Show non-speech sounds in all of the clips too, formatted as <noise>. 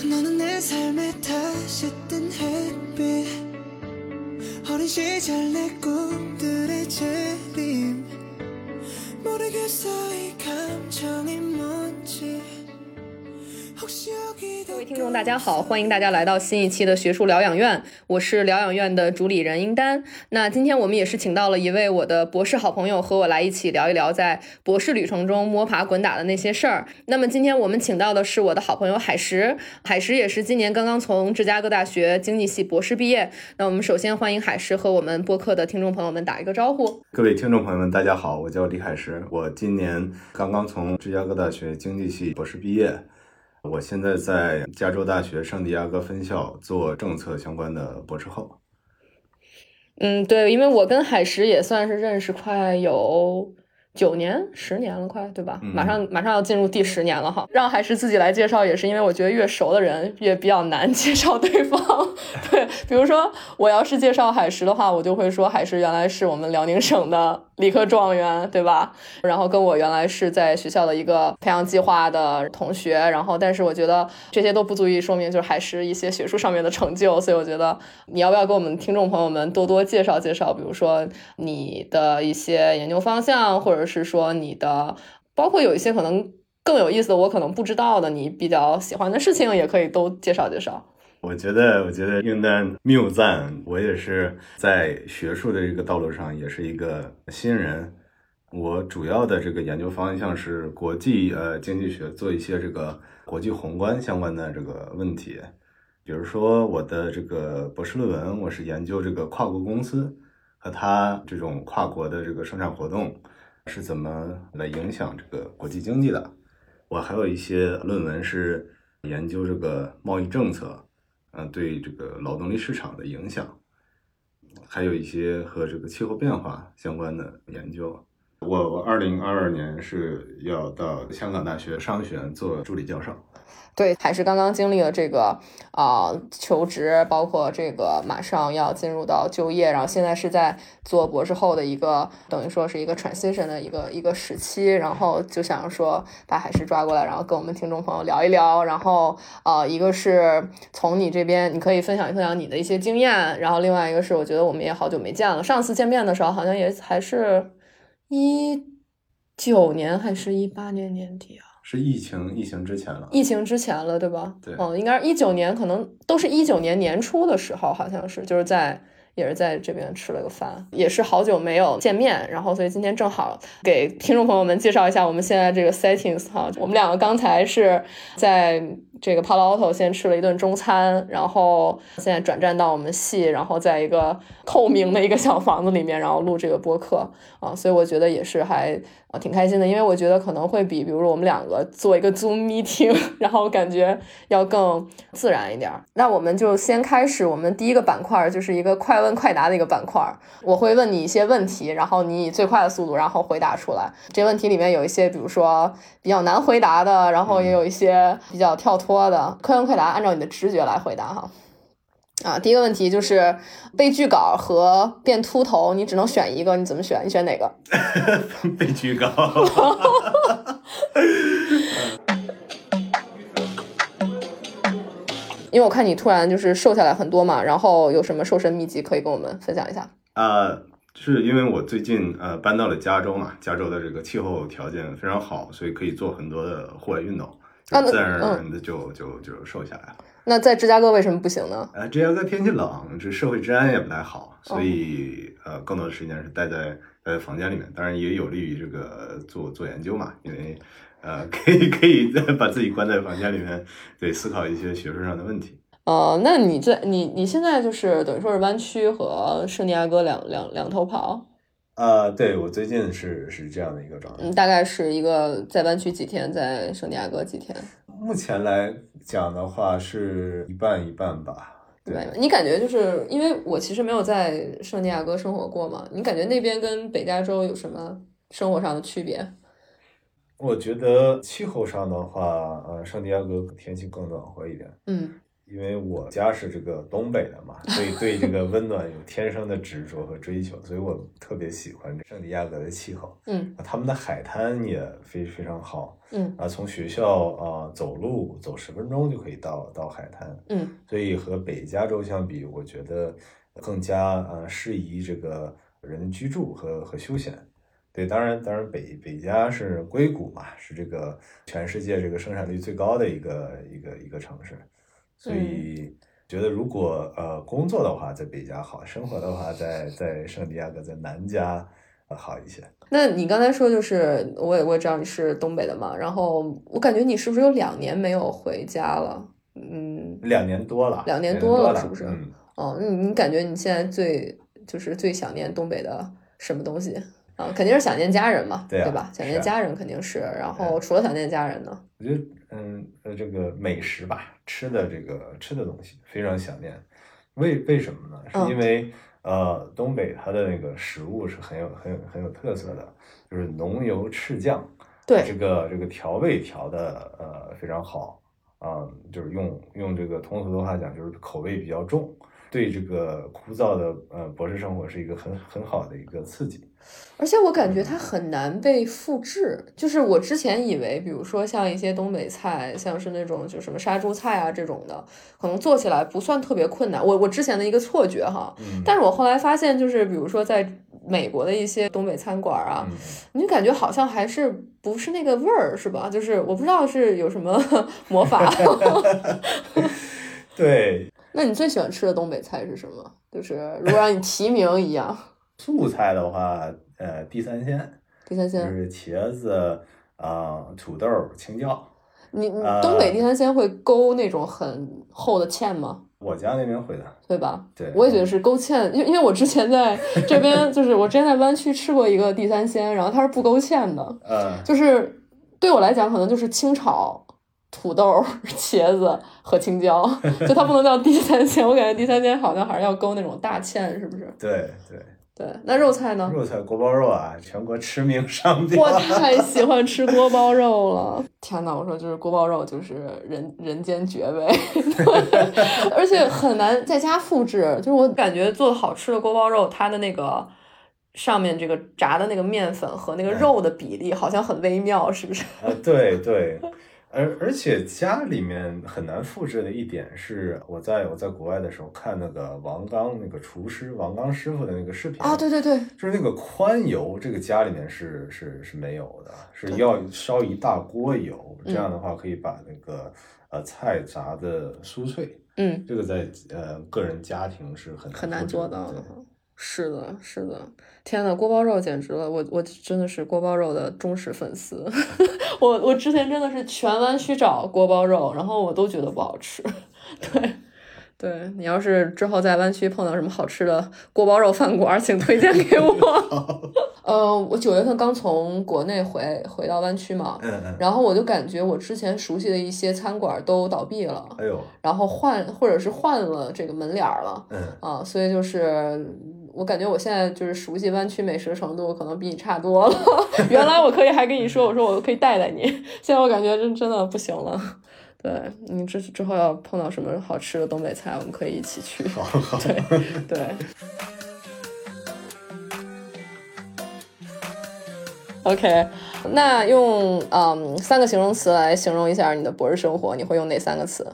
너는 내 삶에 다시 뜬 햇빛. 어린 시절 내 꿈들의 재림. 모르겠어 이 감정이 뭔지 各位听众，大家好，欢迎大家来到新一期的学术疗养院，我是疗养院的主理人英丹。那今天我们也是请到了一位我的博士好朋友，和我来一起聊一聊在博士旅程中摸爬滚打的那些事儿。那么今天我们请到的是我的好朋友海石，海石也是今年刚刚从芝加哥大学经济系博士毕业。那我们首先欢迎海石和我们播客的听众朋友们打一个招呼。各位听众朋友们，大家好，我叫李海石，我今年刚刚从芝加哥大学经济系博士毕业，我现在在加州大学圣地亚哥分校做政策相关的博士后。嗯，对，因为我跟海石也算是认识快有九年、十年了，快对吧？嗯马上马上要进入第十年了哈。让海石自己来介绍，也是因为我觉得越熟的人越比较难 <laughs> 介绍对方。对，比如说我要是介绍海石的话，我就会说海石原来是我们辽宁省的理科状元，对吧？然后跟我原来是在学校的一个培养计划的同学，然后但是我觉得这些都不足以说明就是海石一些学术上面的成就，所以我觉得你要不要给我们听众朋友们多多介绍介绍，比如说你的一些研究方向，或者是说你的，包括有一些可能更有意思的，我可能不知道的，你比较喜欢的事情，也可以都介绍介绍。我觉得，我觉得应丹谬赞，我也是在学术的这个道路上也是一个新人。我主要的这个研究方向是国际呃经济学，做一些这个国际宏观相关的这个问题。比如说我的这个博士论文，我是研究这个跨国公司和它这种跨国的这个生产活动是怎么来影响这个国际经济的。我还有一些论文是研究这个贸易政策。嗯，对这个劳动力市场的影响，还有一些和这个气候变化相关的研究。我我二零二二年是要到香港大学商学院做助理教授。对，还是刚刚经历了这个啊、求职，包括这个马上要进入到就业，然后现在是在做博士后的一个等于说是一个 transition 的一个一个时期，然后就想说把海石抓过来，然后跟我们听众朋友聊一聊，然后呃一个是从你这边你可以分享分享你的一些经验，然后另外一个是我觉得我们也好久没见了，上次见面的时候好像也还是一九年还是一八年年底啊。是疫情疫情之前了，疫情之前了，对吧？对。嗯，应该是一九年，可能都是一九年年初的时候，好像是，就是在也是在这边吃了个饭，也是好久没有见面，然后所以今天正好给听众朋友们介绍一下我们现在这个 settings 哈，我们两个刚才是在这个 Palo Alto 先吃了一顿中餐，然后现在转战到我们系，然后在一个透明的一个小房子里面，然后录这个播客。啊，所以我觉得也是还啊挺开心的，因为我觉得可能会比比如说我们两个做一个 Zoom <laughs> meeting，然后感觉要更自然一点儿。那我们就先开始，我们第一个板块就是一个快问快答的一个板块，我会问你一些问题，然后你以最快的速度然后回答出来。这问题里面有一些，比如说比较难回答的，然后也有一些比较跳脱的。快问快答，按照你的直觉来回答哈。啊，第一个问题就是被拒稿和变秃头，你只能选一个，你怎么选？你选哪个？<laughs> 被拒稿。<laughs> 因为我看你突然就是瘦下来很多嘛，然后有什么瘦身秘籍可以跟我们分享一下？<laughs> 呃，是因为我最近呃搬到了加州嘛，加州的这个气候条件非常好，所以可以做很多的户外运动，自然而然的就就就瘦下来了。那在芝加哥为什么不行呢？呃，芝加哥天气冷，这社会治安也不太好，哦所以、呃，更多的时间是待在待在房间里面。当然也有利于这个做做研究嘛，因为呃，可以可以把自己关在房间里面，对，思考一些学术上的问题。呃，那你这你你现在就是等于说是湾区和圣地亚哥两两两头跑，呃，对我最近是是这样的一个状态。嗯，大概是一个在湾区几天，在圣地亚哥几天？目前来讲的话，是一半一半吧。对对，你感觉就是因为我其实没有在圣地亚哥生活过嘛，你感觉那边跟北加州有什么生活上的区别？我觉得气候上的话，呃，圣地亚哥天气更暖和一点，嗯因为我家是这个东北的嘛，所以对这个温暖有天生的执着和追求，所以我特别喜欢圣地亚哥的气候。嗯啊他们的海滩也非非常好嗯啊，从学校啊走路走十分钟就可以到到海滩，嗯所以和北加州相比，我觉得更加呃适宜这个人居住和和休闲。对，当然，当然北北加是硅谷嘛，是这个全世界这个生产率最高的一个一个一个城市，所以觉得如果呃工作的话在北加好，生活的话在在圣地亚哥在南加呃好一些。那你刚才说就是，我也我也知道你是东北的嘛，然后我感觉你是不是有两年没有回家了？嗯，两年多了，两年年多了了，是不是嗯，哦，你你感觉你现在最就是最想念东北的什么东西啊？肯定是想念家人嘛，对啊吧？想念家人肯定是，然后除了想念家人呢？我觉得，嗯，呃，这个美食吧，吃的这个吃的东西非常想念。为为什么呢？嗯是因为、呃，东北它的那个食物是很有很有很有特色的，就是浓油赤酱，对这个这个调味调的呃非常好啊、就是用用这个通俗的话讲，就是口味比较重，对这个枯燥的呃博士生活是一个很很好的一个刺激。而且我感觉它很难被复制，就是我之前以为，比如说像一些东北菜，像是那种就什么杀猪菜啊这种的，可能做起来不算特别困难。我我之前的一个错觉哈，嗯，但是我后来发现，就是比如说在美国的一些东北餐馆啊，嗯你就感觉好像还是不是那个味儿，是吧？就是我不知道是有什么 <laughs> 魔法。<laughs> <laughs> 对，那你最喜欢吃的东北菜是什么？就是如果让你提名一样，素菜的话，呃，地三鲜。地三鲜就，是茄子啊、土豆、青椒。你你呃东北地三鲜会勾那种很厚的芡吗？我家那边会的，对吧？对，我也觉得是勾芡，因为因为我之前在这边，就是我之前在湾区吃过一个地三鲜，然后它是不勾芡的，嗯，就是对我来讲可能就是清炒土豆、<laughs> 茄子和青椒，就它不能叫地三鲜，我感觉地三鲜好像还是要勾那种大芡，是不是？对对，对，那肉菜呢？肉菜锅包肉啊，全国驰名商 <laughs> 标我。太喜欢吃锅包肉了！天呐，我说就是锅包肉就是人人间绝味，<laughs> 而且很难在家复制。就是我感觉做好吃的锅包肉，它的那个上面这个炸的那个面粉和那个肉的比例好像很微妙，是不是？啊，对对，而而且家里面很难复制的一点是，我在我在国外的时候看那个王刚那个厨师王刚师傅的那个视频啊，对对对，就是那个宽油，这个家里面是是是没有的，是要烧一大锅油，这嗯样的话可以把那个呃菜炸的酥脆。嗯，这个在呃个人家庭是很很难做到的对。是的，是的，天呐，锅包肉简直了！我我真的是锅包肉的忠实粉丝。<laughs> 我我之前真的是全湾区找锅包肉，然后我都觉得不好吃。<laughs> 对，对你要是之后在湾区碰到什么好吃的锅包肉饭馆，请推荐给我。<laughs> 呃，我九月份刚从国内回回到湾区嘛，嗯嗯，然后我就感觉我之前熟悉的一些餐馆都倒闭了，哎呦，然后换或者是换了这个门脸儿了。嗯，啊，所以就是我感觉我现在就是熟悉湾区美食程度可能比你差多了。<laughs> 原来我可以还跟你说，我说我可以带带你，现在我感觉真真的不行了。对你之之后要碰到什么好吃的东北菜，我们可以一起去。好好，<laughs> 对 <laughs> 对。OK，那用嗯三个形容词来形容一下你的博士生活，你会用哪三个词？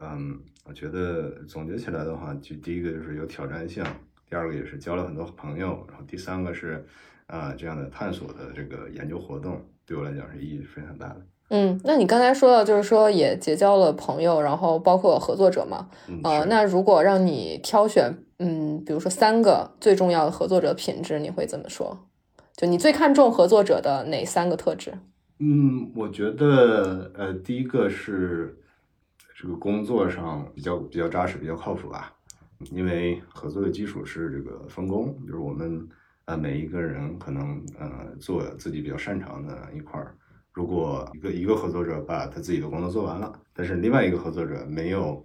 嗯，我觉得总结起来的话，就第一个就是有挑战性，第二个也是交了很多朋友，然后第三个是啊、这样的探索的这个研究活动，对我来讲是意义非常大的。嗯，那你刚才说到，就是说也结交了朋友，然后包括合作者嘛。嗯，呃，那如果让你挑选，嗯，比如说三个最重要的合作者品质，你会怎么说？就你最看重合作者的哪三个特质？嗯，我觉得呃，第一个是这个工作上比较比较扎实，比较靠谱吧。因为合作的基础是这个分工，就是我们呃每一个人可能呃做自己比较擅长的一块儿。如果一个一个合作者把他自己的工作做完了，但是另外一个合作者没有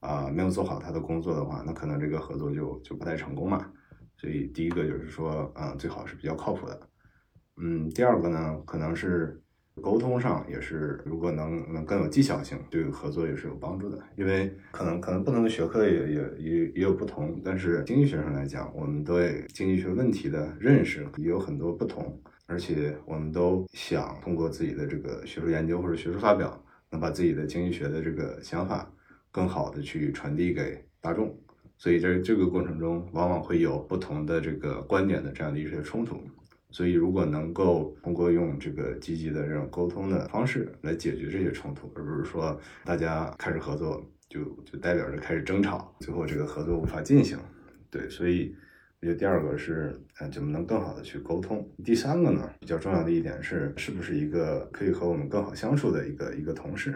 啊、没有做好他的工作的话，那可能这个合作就就不太成功嘛。所以第一个就是说，啊、最好是比较靠谱的。嗯，第二个呢，可能是沟通上也是，如果能能更有技巧性，对合作也是有帮助的。因为可能可能不同的学科也也也也有不同，但是经济学上来讲，我们对经济学问题的认识也有很多不同，而且我们都想通过自己的这个学术研究或者学术发表，能把自己的经济学的这个想法更好的去传递给大众。所以在这个过程中，往往会有不同的这个观点的这样的一些冲突。所以，如果能够通过用这个积极的这种沟通的方式来解决这些冲突，而不是说大家开始合作就就代表着开始争吵，最后这个合作无法进行。对，所以我觉得第二个是，呃，怎么能更好的去沟通？第三个呢，比较重要的一点是，是不是一个可以和我们更好相处的一个一个同事？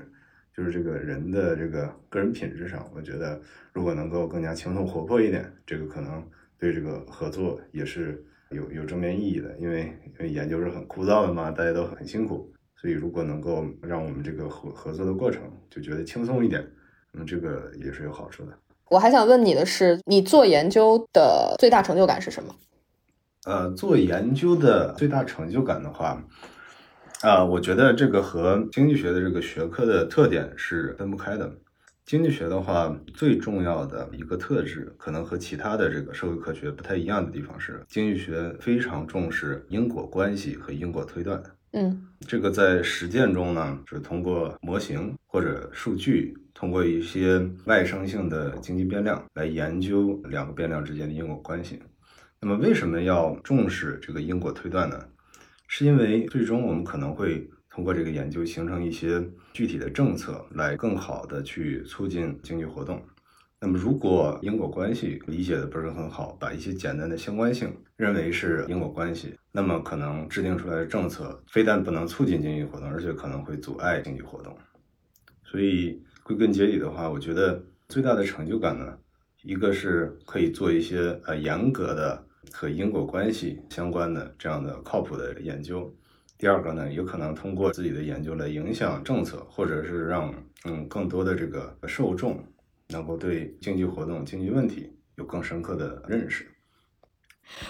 就是这个人的这个个人品质上，我觉得如果能够更加轻松活泼一点，这个可能对这个合作也是。有有正面意义的，因为因为研究是很枯燥的嘛，大家都很辛苦，所以如果能够让我们这个合合作的过程就觉得轻松一点，那这个也是有好处的。我还想问你的是，你做研究的最大成就感是什么？呃，做研究的最大成就感的话，啊，我觉得这个和经济学的这个学科的特点是分不开的。经济学的话，最重要的一个特质，可能和其他的这个社会科学不太一样的地方是，经济学非常重视因果关系和因果推断。嗯，这个在实践中呢，是通过模型或者数据，通过一些外生性的经济变量来研究两个变量之间的因果关系。那么，为什么要重视这个因果推断呢？是因为最终我们可能会。通过这个研究形成一些具体的政策，来更好的去促进经济活动。那么，如果因果关系理解的不是很好，把一些简单的相关性认为是因果关系，那么可能制定出来的政策非但不能促进经济活动，而且可能会阻碍经济活动。所以，归根结底的话，我觉得最大的成就感呢，一个是可以做一些呃严格的和因果关系相关的这样的靠谱的研究。第二个呢，有可能通过自己的研究来影响政策，或者是让嗯更多的这个受众能够对经济活动、经济问题有更深刻的认识。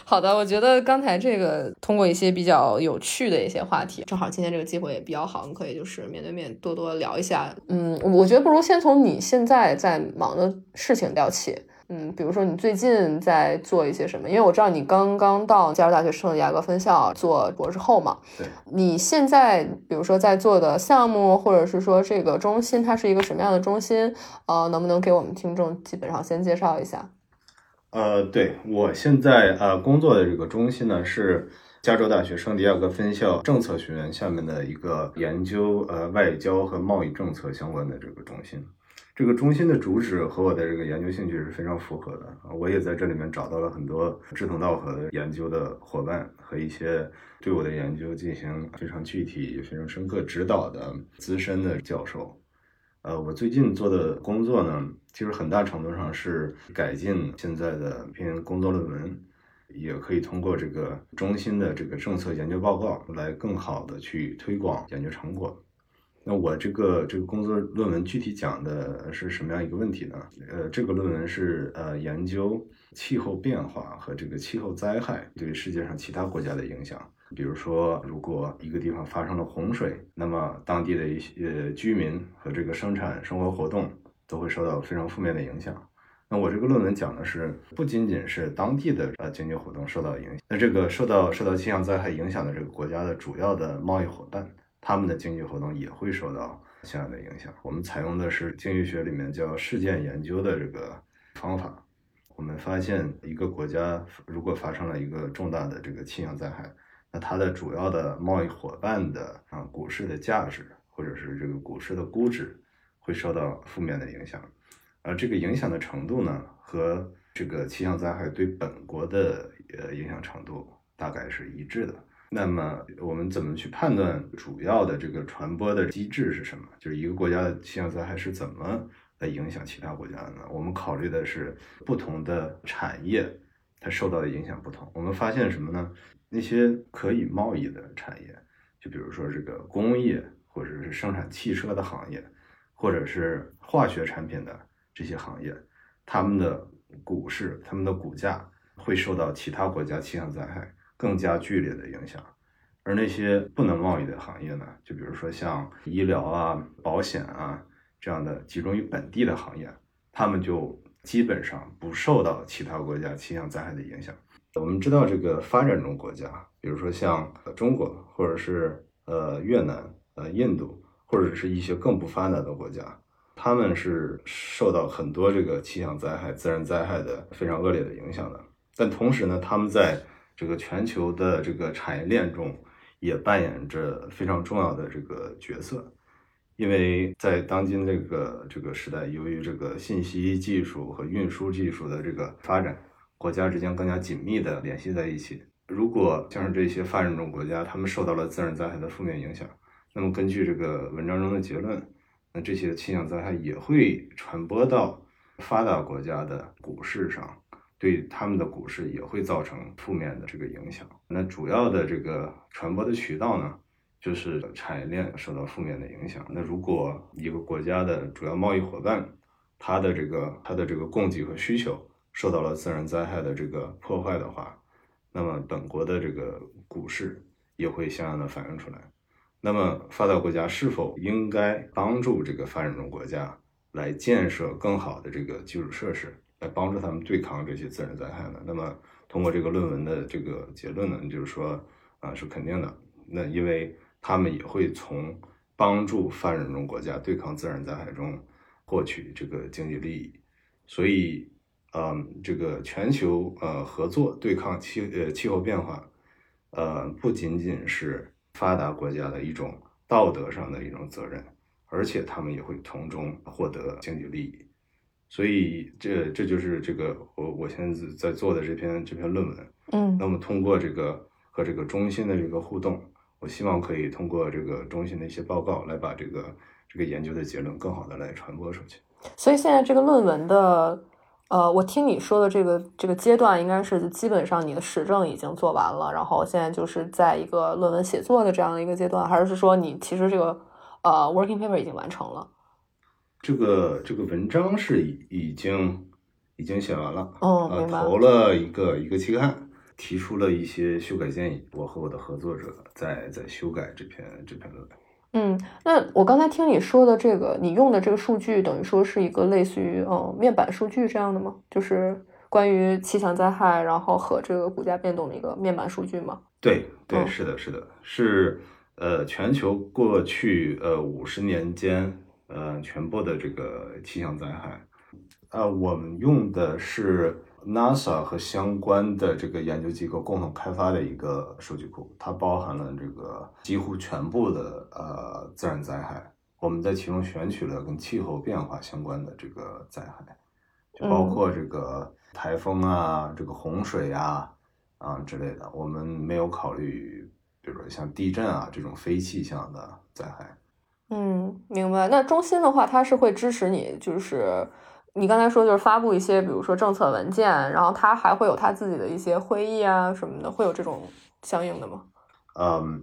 好的，我觉得刚才这个通过一些比较有趣的一些话题，正好今天这个机会也比较好，我们可以就是面对面多多聊一下。嗯，我觉得不如先从你现在在忙的事情聊起。嗯，比如说你最近在做一些什么？因为我知道你刚刚到加州大学圣地亚哥分校做博士后嘛。对。你现在比如说在做的项目，或者是说这个中心，它是一个什么样的中心？呃，能不能给我们听众基本上先介绍一下？呃，对我现在呃工作的这个中心呢，是加州大学圣地亚哥分校政策学院下面的一个研究呃外交和贸易政策相关的这个中心。这个中心的主旨和我的这个研究兴趣是非常符合的啊！我也在这里面找到了很多志同道合的研究的伙伴和一些对我的研究进行非常具体、非常深刻指导的资深的教授。呃，我最近做的工作呢，其实很大程度上是改进现在的篇工作论文，也可以通过这个中心的这个政策研究报告来更好的去推广研究成果。那我这个这个工作论文具体讲的是什么样一个问题呢？呃，这个论文是呃研究气候变化和这个气候灾害对世界上其他国家的影响。比如说，如果一个地方发生了洪水，那么当地的一些居民和这个生产生活活动都会受到非常负面的影响。那我这个论文讲的是，不仅仅是当地的呃经济活动受到影响，那这个受到受到气象灾害影响的这个国家的主要的贸易伙伴。他们的经济活动也会受到相应的影响。我们采用的是经济学里面叫事件研究的这个方法。我们发现，一个国家如果发生了一个重大的这个气象灾害，那它的主要的贸易伙伴的啊股市的价值或者是这个股市的估值会受到负面的影响。而这个影响的程度呢，和这个气象灾害对本国的呃影响程度大概是一致的。那么我们怎么去判断主要的这个传播的机制是什么？就是一个国家的气象灾害是怎么来影响其他国家的呢？我们考虑的是不同的产业它受到的影响不同。我们发现什么呢？那些可以贸易的产业，就比如说这个工业或者是生产汽车的行业，或者是化学产品的这些行业，他们的股市、他们的股价会受到其他国家气象灾害。更加剧烈的影响，而那些不能贸易的行业呢，就比如说像医疗啊、保险啊这样的集中于本地的行业，他们就基本上不受到其他国家气象灾害的影响。我们知道，这个发展中国家，比如说像中国，或者是呃越南、呃印度，或者是一些更不发达的国家，他们是受到很多这个气象灾害、自然灾害的非常恶劣的影响的。但同时呢，他们在这个全球的这个产业链中，也扮演着非常重要的这个角色，因为在当今这个这个时代，由于这个信息技术和运输技术的这个发展，国家之间更加紧密的联系在一起。如果像是这些发展中国家，他们受到了自然灾害的负面影响，那么根据这个文章中的结论，那这些气象灾害也会传播到发达国家的股市上。对他们的股市也会造成负面的这个影响。那主要的这个传播的渠道呢，就是产业链受到负面的影响。那如果一个国家的主要贸易伙伴，它的这个它的这个供给和需求受到了自然灾害的这个破坏的话，那么本国的这个股市也会相应的反映出来。那么发达国家是否应该帮助这个发展中国家来建设更好的这个基础设施？来帮助他们对抗这些自然灾害呢？那么通过这个论文的这个结论呢，就是说啊是肯定的。那因为他们也会从帮助发展中国家对抗自然灾害中获取这个经济利益，所以嗯，这个全球呃合作对抗气呃气候变化，呃不仅仅是发达国家的一种道德上的一种责任，而且他们也会从中获得经济利益。所以这这就是这个我我现在在做的这篇这篇论文，嗯，那么通过这个和这个中心的这个互动，我希望可以通过这个中心的一些报告来把这个这个研究的结论更好的来传播出去。所以现在这个论文的，呃，我听你说的这个这个阶段，应该是基本上你的实证已经做完了，然后现在就是在一个论文写作的这样的一个阶段，还是说你其实这个呃 working paper 已经完成了？这个这个文章是已已经已经写完了，哦，呃，投了一个一个期刊，提出了一些修改建议。我和我的合作者在在修改这篇这篇论文。嗯，那我刚才听你说的这个，你用的这个数据，等于说是一个类似于嗯面板数据这样的吗？就是关于气象灾害，然后和这个股价变动的一个面板数据吗？对对，嗯是的，是的，是呃，全球过去呃五十年间呃全部的这个气象灾害，呃，我们用的是 NASA 和相关的这个研究机构共同开发的一个数据库，它包含了这个几乎全部的呃自然灾害，我们在其中选取了跟气候变化相关的这个灾害，就包括这个台风啊、这个洪水啊啊之类的，我们没有考虑，比如说像地震啊这种非气象的灾害。嗯，明白。那中心的话，它是会支持你，就是你刚才说就是发布一些，比如说政策文件，然后它还会有它自己的一些会议啊什么的，会有这种相应的吗？嗯，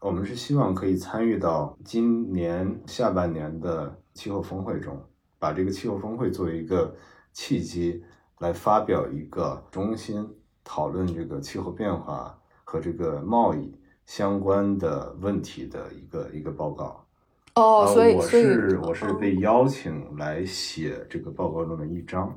我们是希望可以参与到今年下半年的气候峰会中，把这个气候峰会作为一个契机，来发表一个中心讨论这个气候变化和这个贸易相关的问题的一个一个报告。哦，所以所以是我是被嗯邀请来写这个报告中的一章，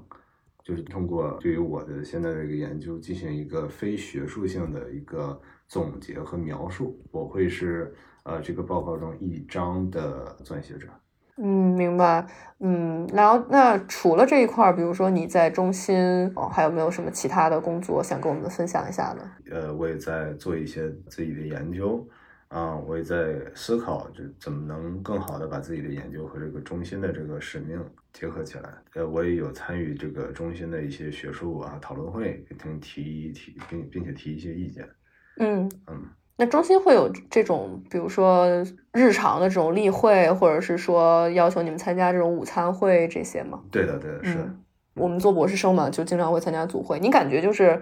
就是通过对于我的现在的这个研究进行一个非学术性的一个总结和描述。我会是呃这个报告中一章的撰写者。嗯，明白。嗯，然后那除了这一块儿，比如说你在中心，哦，还有没有什么其他的工作想跟我们分享一下呢？呃，我也在做一些自己的研究，啊、我也在思考，就怎么能更好的把自己的研究和这个中心的这个使命结合起来。呃，我也有参与这个中心的一些学术啊讨论会，并提提并并且提一些意见。嗯嗯，那中心会有这种，比如说日常的这种例会，或者是说要求你们参加这种午餐会这些吗？对的，对的，是。嗯我们做博士生嘛，就经常会参加组会。你感觉就是，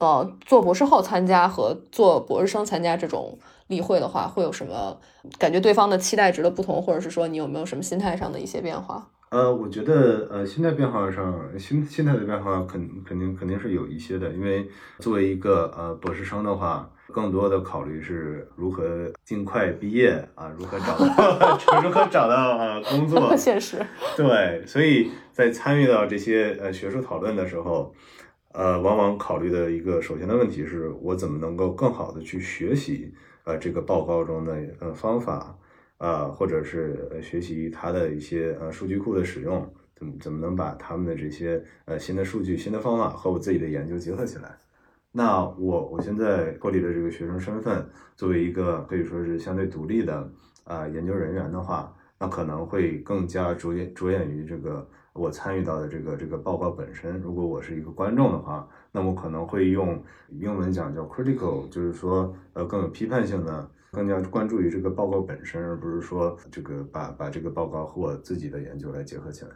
呃，做博士后参加和做博士生参加这种例会的话，会有什么感觉？对方的期待值的不同，或者是说你有没有什么心态上的一些变化？呃，我觉得呃，心态变化上，心心态的变化肯肯定肯定是有一些的，因为作为一个呃博士生的话，更多的考虑是如何尽快毕业啊，如何找到 <laughs> 如何找到呃工作，<laughs> 现实。对，所以在参与到这些呃学术讨论的时候，呃，往往考虑的一个首先的问题是我怎么能够更好的去学习呃这个报告中的呃方法啊，或者是学习它的一些呃数据库的使用，怎么怎么能把他们的这些呃新的数据、新的方法和我自己的研究结合起来。那我我现在脱离了这个学生身份，作为一个可以说是相对独立的啊研究人员的话，那可能会更加着眼着眼于这个我参与到的这个这个报告本身。如果我是一个观众的话，那我可能会用英文讲叫 critical，就是说呃更有批判性的，更加关注于这个报告本身，而不是说这个把把这个报告和我自己的研究来结合起来。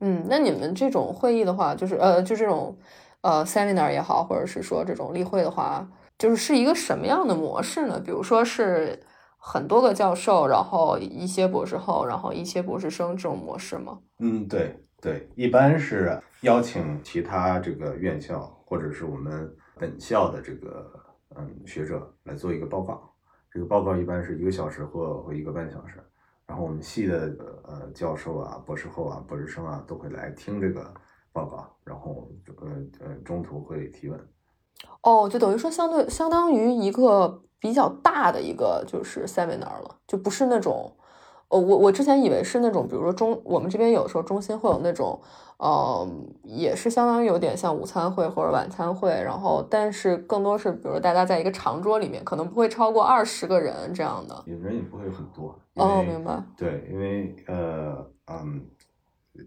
嗯，那你们这种会议的话，就是呃就这种。呃，seminar 也好，或者是说这种例会的话，就是是一个什么样的模式呢？比如说是很多个教授，然后一些博士后，然后一些博士生这种模式吗？嗯，对对，一般是邀请其他这个院校或者是我们本校的这个嗯学者来做一个报告。这个报告一般是一个小时或或一个半小时，然后我们系的呃教授啊、博士后啊、博士生啊都会来听这个。报告，然后呃呃中途会提问。哦，就等于说相对相当于一个比较大的一个就是 seminar 了，就不是那种，呃我我之前以为是那种，比如说中我们这边有时候中心会有那种，呃，也是相当于有点像午餐会或者晚餐会，然后但是更多是比如说大家在一个长桌里面，可能不会超过二十个人这样的。人也不会很多。哦，明白。对，因为呃嗯，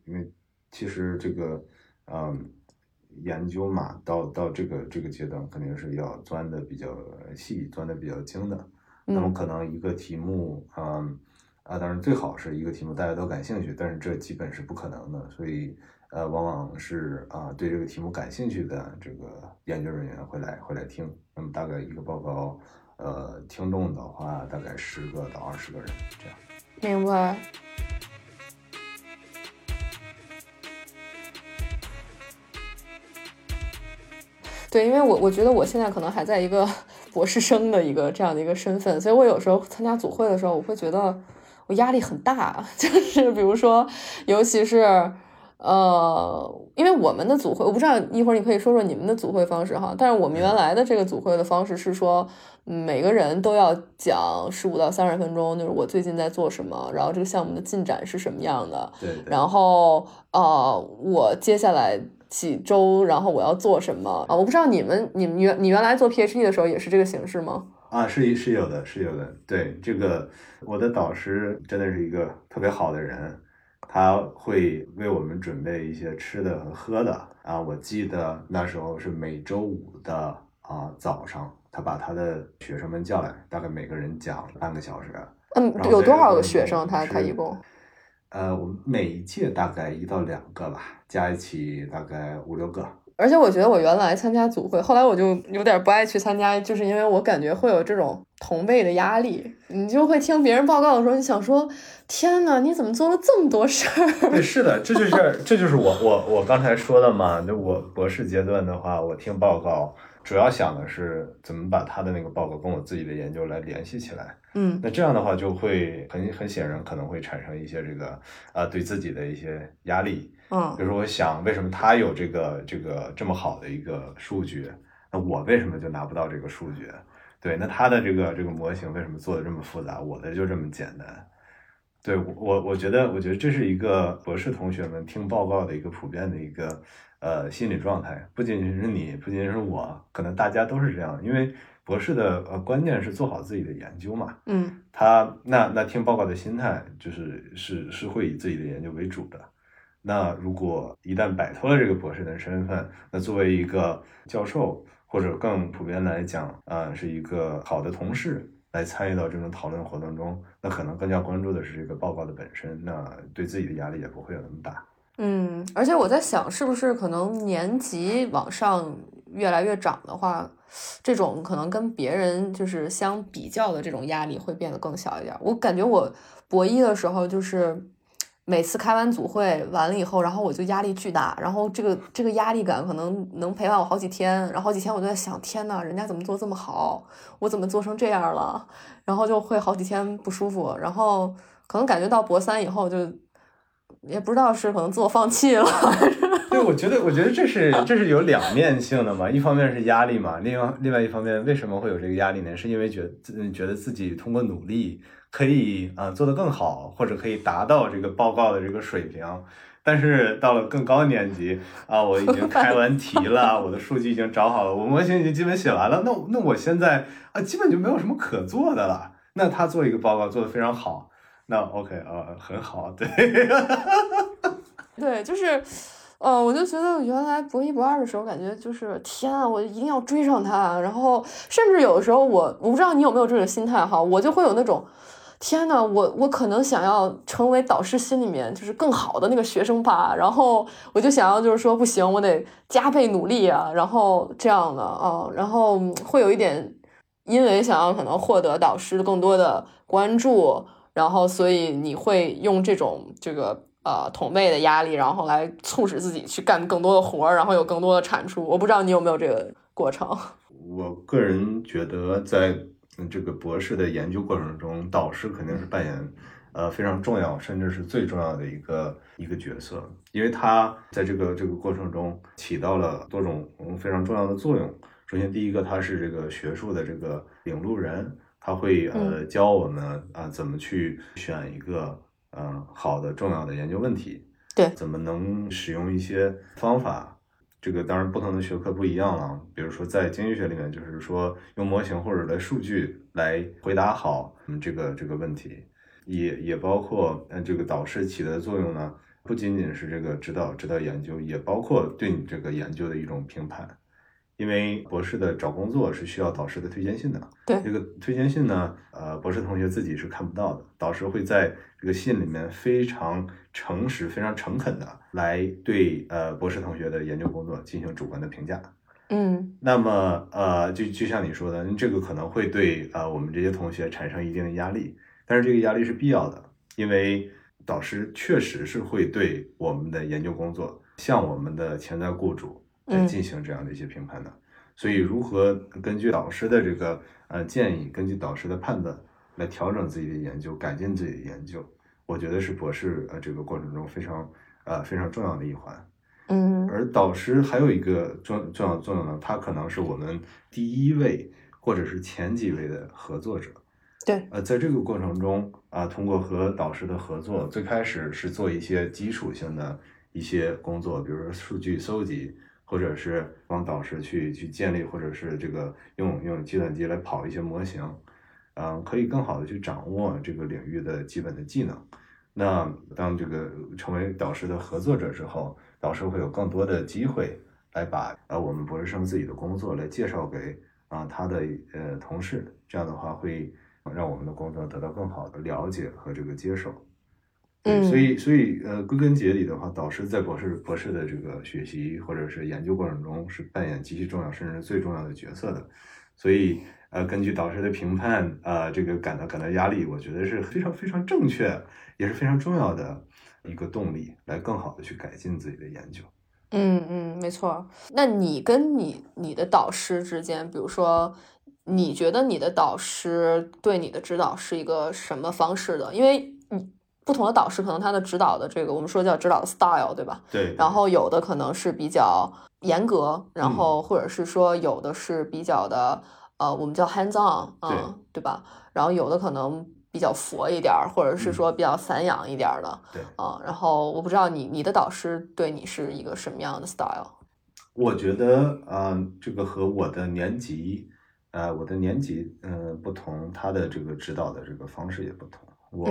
因为其实这个。嗯，研究嘛，到到这个这个阶段，肯定是要钻的比较细，钻的比较精的。那么可能一个题目，嗯啊，当然最好是一个题目大家都感兴趣，但是这基本是不可能的。所以呃，往往是啊，对这个题目感兴趣的这个研究人员会来会来听。那么大概一个报告，呃，听众的话大概十个到二十个人这样。明白。对，因为我我觉得我现在可能还在一个 <laughs> 博士生的一个这样的一个身份，所以我有时候参加组会的时候，我会觉得我压力很大，<laughs> 就是比如说，尤其是呃，因为我们的组会，我不知道一会儿你可以说说你们的组会方式哈，但是我们原来的这个组会的方式是说，每个人都要讲十五到三十分钟，就是我最近在做什么，然后这个项目的进展是什么样的，对，然后呃，我接下来。几周，然后我要做什么啊？我不知道你们，你们原你原来做 PhD 的时候也是这个形式吗？啊，是是有的，是有的。对，这个我的导师真的是一个特别好的人，他会为我们准备一些吃的和喝的啊。我记得那时候是每周五的啊早上，他把他的学生们叫来，大概每个人讲半个小时。嗯，有多少个学生？他他一共？呃，我们每一届大概一到两个吧，加一起大概五六个。而且我觉得我原来参加组会，后来我就有点不爱去参加，就是因为我感觉会有这种同辈的压力。你就会听别人报告的时候，你想说：天呐，你怎么做了这么多事儿？对，是的，这就是这就是我我我刚才说的嘛。就我博士阶段的话，我听报告。主要想的是怎么把他的那个报告跟我自己的研究来联系起来。嗯，那这样的话就会很很显然可能会产生一些这个啊对自己的一些压力。嗯，比如说我想为什么他有这个这个这么好的一个数据，那我为什么就拿不到这个数据？对，那他的这个这个模型为什么做的这么复杂，我的就这么简单？对我我觉得我觉得这是一个博士同学们听报告的一个普遍的一个。呃，心理状态不仅仅是你，不仅仅是我，可能大家都是这样。因为博士的呃关键是做好自己的研究嘛。嗯，他那那听报告的心态就是是是会以自己的研究为主的。那如果一旦摆脱了这个博士的身份，那作为一个教授或者更普遍来讲啊，是一个好的同事来参与到这种讨论活动中，那可能更加关注的是这个报告的本身，那对自己的压力也不会有那么大。嗯，而且我在想，是不是可能年级往上越来越长的话，这种可能跟别人就是相比较的这种压力会变得更小一点。我感觉我博一的时候就是，每次开完组会完了以后，然后我就压力巨大，然后这个这个压力感可能能陪伴我好几天，然后好几天我就在想，天呐，人家怎么做这么好，我怎么做成这样了？然后就会好几天不舒服，然后可能感觉到博三以后就也不知道是可能自我放弃了。<laughs> 对，我觉得我觉得这是这是有两面性的嘛，一方面是压力嘛，另外另外一方面为什么会有这个压力呢？是因为觉得觉得自己通过努力。可以啊，做得更好，或者可以达到这个报告的这个水平。但是到了更高年级啊，我已经开完题了，我的数据已经找好了，我模型已经基本写完了。那那我现在啊，基本就没有什么可做的了。那他做一个报告做得非常好，那 OK 啊，很好，对，<laughs> 对，就是，呃，我就觉得原来博一博二的时候，感觉就是天啊，我一定要追上他。然后甚至有的时候，我我不知道你有没有这种心态哈，我就会有那种。天呐，我我可能想要成为导师心里面就是更好的那个学生吧，然后我就想要就是说不行，我得加倍努力啊，然后这样的啊，然后会有一点，因为想要可能获得导师更多的关注，然后所以你会用这种这个呃同辈的压力，然后来促使自己去干更多的活儿，然后有更多的产出。我不知道你有没有这个过程。<laughs> 我个人觉得在。这个博士的研究过程中，导师肯定是扮演呃非常重要，甚至是最重要的一个一个角色，因为他在这个这个过程中起到了多种非常重要的作用。首先，第一个，他是这个学术的这个领路人，他会呃教我们啊怎么去选一个嗯好的重要的研究问题，对，怎么能使用一些方法。这个当然不同的学科不一样了，比如说在经济学里面，就是说用模型或者来数据来回答好嗯这个这个问题，也也包括嗯这个导师起的作用呢，不仅仅是这个指导指导研究，也包括对你这个研究的一种评判。因为博士的找工作是需要导师的推荐信的，对这个推荐信呢，呃，博士同学自己是看不到的，导师会在这个信里面非常诚实、非常诚恳的来对呃博士同学的研究工作进行主观的评价。嗯，那么呃，就就像你说的，这个可能会对呃我们这些同学产生一定的压力，但是这个压力是必要的，因为导师确实是会对我们的研究工作向我们的潜在雇主。来进行这样的一些评判的，所以如何根据导师的这个呃建议，根据导师的判断来调整自己的研究，改进自己的研究，我觉得是博士呃这个过程中非常呃非常重要的一环。嗯，而导师还有一个重重要作用呢，他可能是我们第一位或者是前几位的合作者。对，呃，在这个过程中啊，通过和导师的合作，最开始是做一些基础性的一些工作，比如说数据搜集。或者是帮导师去去建立，或者是这个用用计算机来跑一些模型，嗯，可以更好的去掌握这个领域的基本的技能。那当这个成为导师的合作者之后，导师会有更多的机会来把呃我们博士生自己的工作来介绍给啊他的呃同事，这样的话会让我们的工作得到更好的了解和这个接受。对，所以所以呃，归根结底的话，导师在博士博士的这个学习或者是研究过程中是扮演极其重要甚至最重要的角色的。所以呃，根据导师的评判呃，这个感到感到压力，我觉得是非常非常正确，也是非常重要的一个动力，来更好的去改进自己的研究。嗯嗯，没错。那你跟你你的导师之间，比如说，你觉得你的导师对你的指导是一个什么方式的？因为你。不同的导师可能他的指导的这个我们说叫指导的 style，对吧？对。然后有的可能是比较严格，然后或者是说有的是比较的呃，我们叫 hands on，嗯，对吧？然后有的可能比较佛一点，或者是说比较散养一点的，对。啊，然后我不知道你你的导师对你是一个什么样的 style？我觉得啊，这个和我的年级，呃，我的年级嗯不同，他的这个指导的这个方式也不同。我。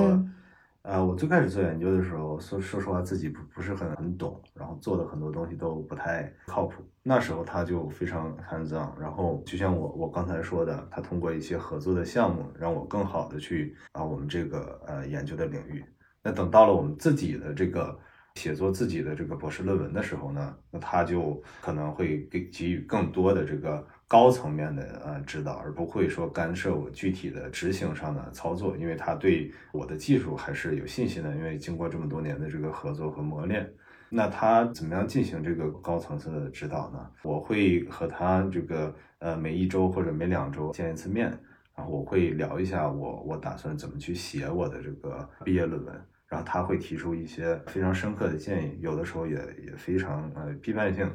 呃，我最开始做研究的时候，说说实话，自己不不是很很懂，然后做的很多东西都不太靠谱。那时候他就非常 hands on，然后就像我我刚才说的，他通过一些合作的项目，让我更好的去啊我们这个呃研究的领域。那等到了我们自己的这个写作自己的这个博士论文的时候呢，那他就可能会给给予更多的这个高层面的呃指导，而不会说干涉我具体的执行上的操作，因为他对我的技术还是有信心的，因为经过这么多年的这个合作和磨练。那他怎么样进行这个高层次的指导呢？我会和他这个呃每一周或者每两周见一次面，然后我会聊一下我我打算怎么去写我的这个毕业论文，然后他会提出一些非常深刻的建议，有的时候也也非常呃批判性，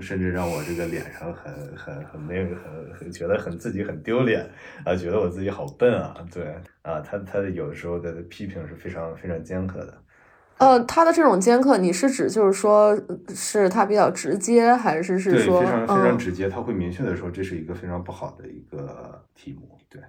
甚至让我这个脸上很很很没有很很觉得很自己很丢脸啊，觉得我自己好笨啊，对啊，他他有的时候的批评是非常非常尖刻的。呃，他的这种尖刻，你是指就是说，是他比较直接，还是是说非常非常嗯直接？他会明确的说这是一个非常不好的一个题目，对。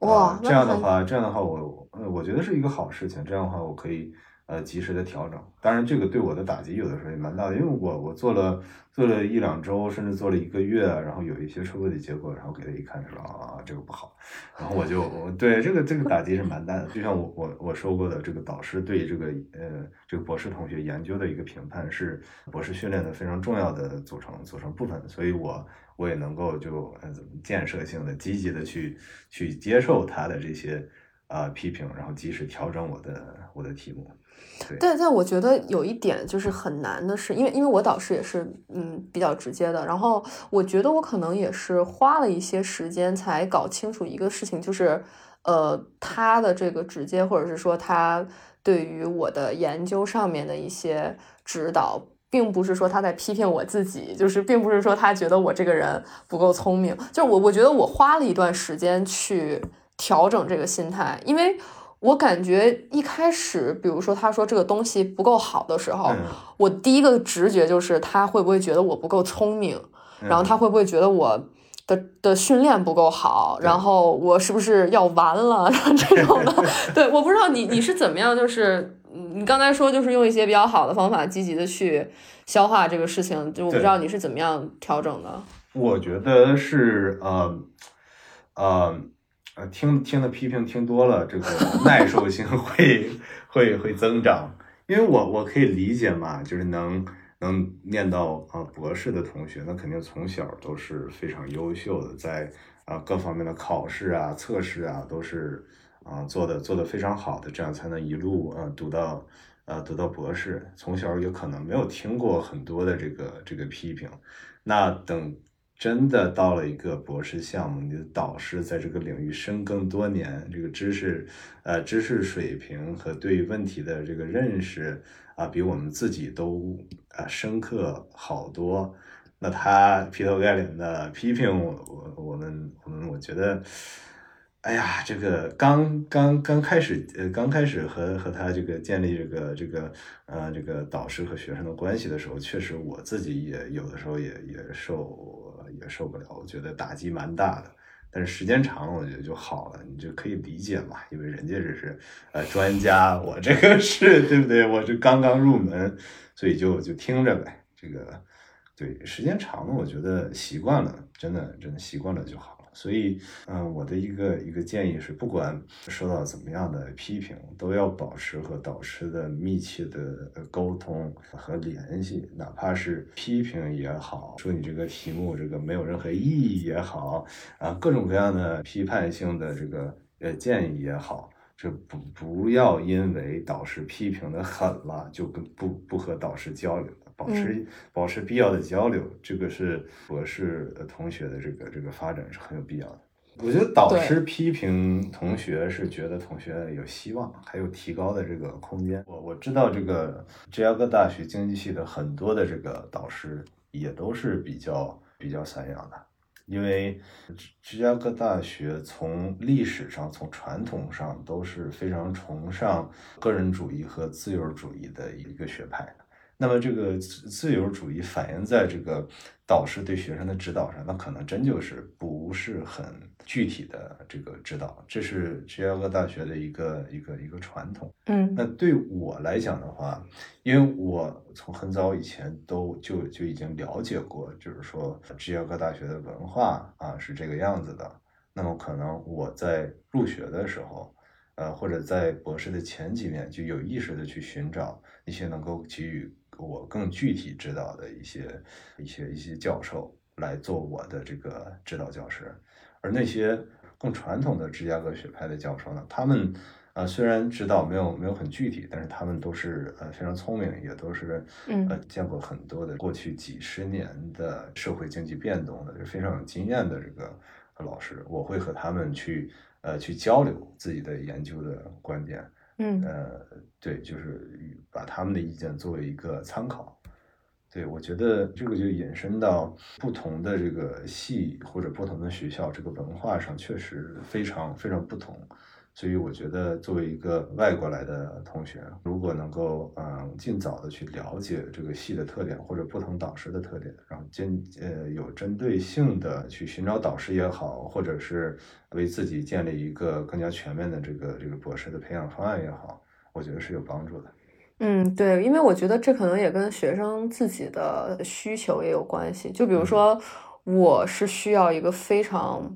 呃，哇这样的话，这样的话我，呃，我觉得是一个好事情。这样的话，我可以呃及时的调整。当然，这个对我的打击有的时候也蛮大的，因为我我做了做了一两周，甚至做了一个月，然后有一些初步的结果，然后给他一看说啊这个不好，然后我就对这个这个打击是蛮大的。就像我我我说过的，这个导师对这个呃这个博士同学研究的一个评判是博士训练的非常重要的组成组成部分，所以我我也能够就呃怎么建设性的、积极的去去接受他的这些啊、批评，然后及时调整我的我的题目。对，但但我觉得有一点就是很难的是，因为因为我导师也是嗯比较直接的，然后我觉得我可能也是花了一些时间才搞清楚一个事情，就是呃他的这个直接，或者是说他对于我的研究上面的一些指导。并不是说他在批评我自己，就是并不是说他觉得我这个人不够聪明，就是我我觉得我花了一段时间去调整这个心态，因为我感觉一开始，比如说他说这个东西不够好的时候，嗯我第一个直觉就是他会不会觉得我不够聪明，嗯然后他会不会觉得我的的训练不够好，然后我是不是要完了这种的？<laughs> 对，我不知道你你是怎么样，就是嗯你刚才说就是用一些比较好的方法，积极的去消化这个事情，就我不知道你是怎么样调整的。我觉得是呃呃呃，听听的批评听多了，这个 <laughs> 耐受性会会会增长。因为我我可以理解嘛，就是能能念到啊、呃博士的同学，那肯定从小都是非常优秀的，在啊、各方面的考试啊、测试啊都是啊、做的做的非常好的，这样才能一路啊、读到呃读到博士。从小有可能没有听过很多的这个这个批评，那等真的到了一个博士项目，你的导师在这个领域深耕多年，这个知识呃知识水平和对问题的这个认识啊，比我们自己都啊深刻好多。那他劈头盖脸的批评我，我我们我们我觉得。哎呀，这个刚刚刚开始，呃，刚开始和和他这个建立这个这个呃这个导师和学生的关系的时候，确实我自己也有的时候也也受也受不了，我觉得打击蛮大的。但是时间长了，我觉得就好了，你就可以理解嘛，因为人家这是呃专家，我这个是对不对？我这刚刚入门，所以就就听着呗。这个对时间长了，我觉得习惯了，真的真的习惯了就好。所以，嗯、我的一个一个建议是，不管受到怎么样的批评，都要保持和导师的密切的沟通和联系，哪怕是批评也好，说你这个题目这个没有任何意义也好，啊，各种各样的批判性的这个呃建议也好。这不不要因为导师批评的狠了，就跟不不和导师交流，保持、<laughs> 保持必要的交流，这个是博士呃同学的这个这个发展是很有必要的。我觉得导师批评同学是觉得同学有希望，还有提高的这个空间。我我知道这个芝加哥大学经济系的很多的这个导师也都是比较比较散养的，因为芝芝加哥大学从历史上、从传统上都是非常崇尚个人主义和自由主义的一个学派。那么这个自自由主义反映在这个导师对学生的指导上，那可能真就是不是很具体的这个指导，这是芝加哥大学的一个一个一个传统。嗯那对我来讲的话，因为我从很早以前都就就已经了解过，就是说芝加哥大学的文化啊是这个样子的。那么可能我在入学的时候，呃，或者在博士的前几年，就有意识的去寻找一些能够给予我更具体指导的一些一些一些教授。来做我的这个指导教师，而那些更传统的芝加哥学派的教授呢，他们呃虽然指导没有没有很具体，但是他们都是呃非常聪明，也都是嗯呃见过很多的过去几十年的社会经济变动的，就非常有经验的这个老师，我会和他们去呃去交流自己的研究的观点，嗯呃，对，就是把他们的意见作为一个参考。对，我觉得这个就引申到不同的这个系或者不同的学校，这个文化上确实非常非常不同。所以我觉得，作为一个外国来的同学，如果能够嗯尽早的去了解这个系的特点或者不同导师的特点，然后针呃有针对性的去寻找导师也好，或者是为自己建立一个更加全面的这个这个博士的培养方案也好，我觉得是有帮助的。嗯，对，因为我觉得这可能也跟学生自己的需求也有关系。就比如说，我是需要一个非常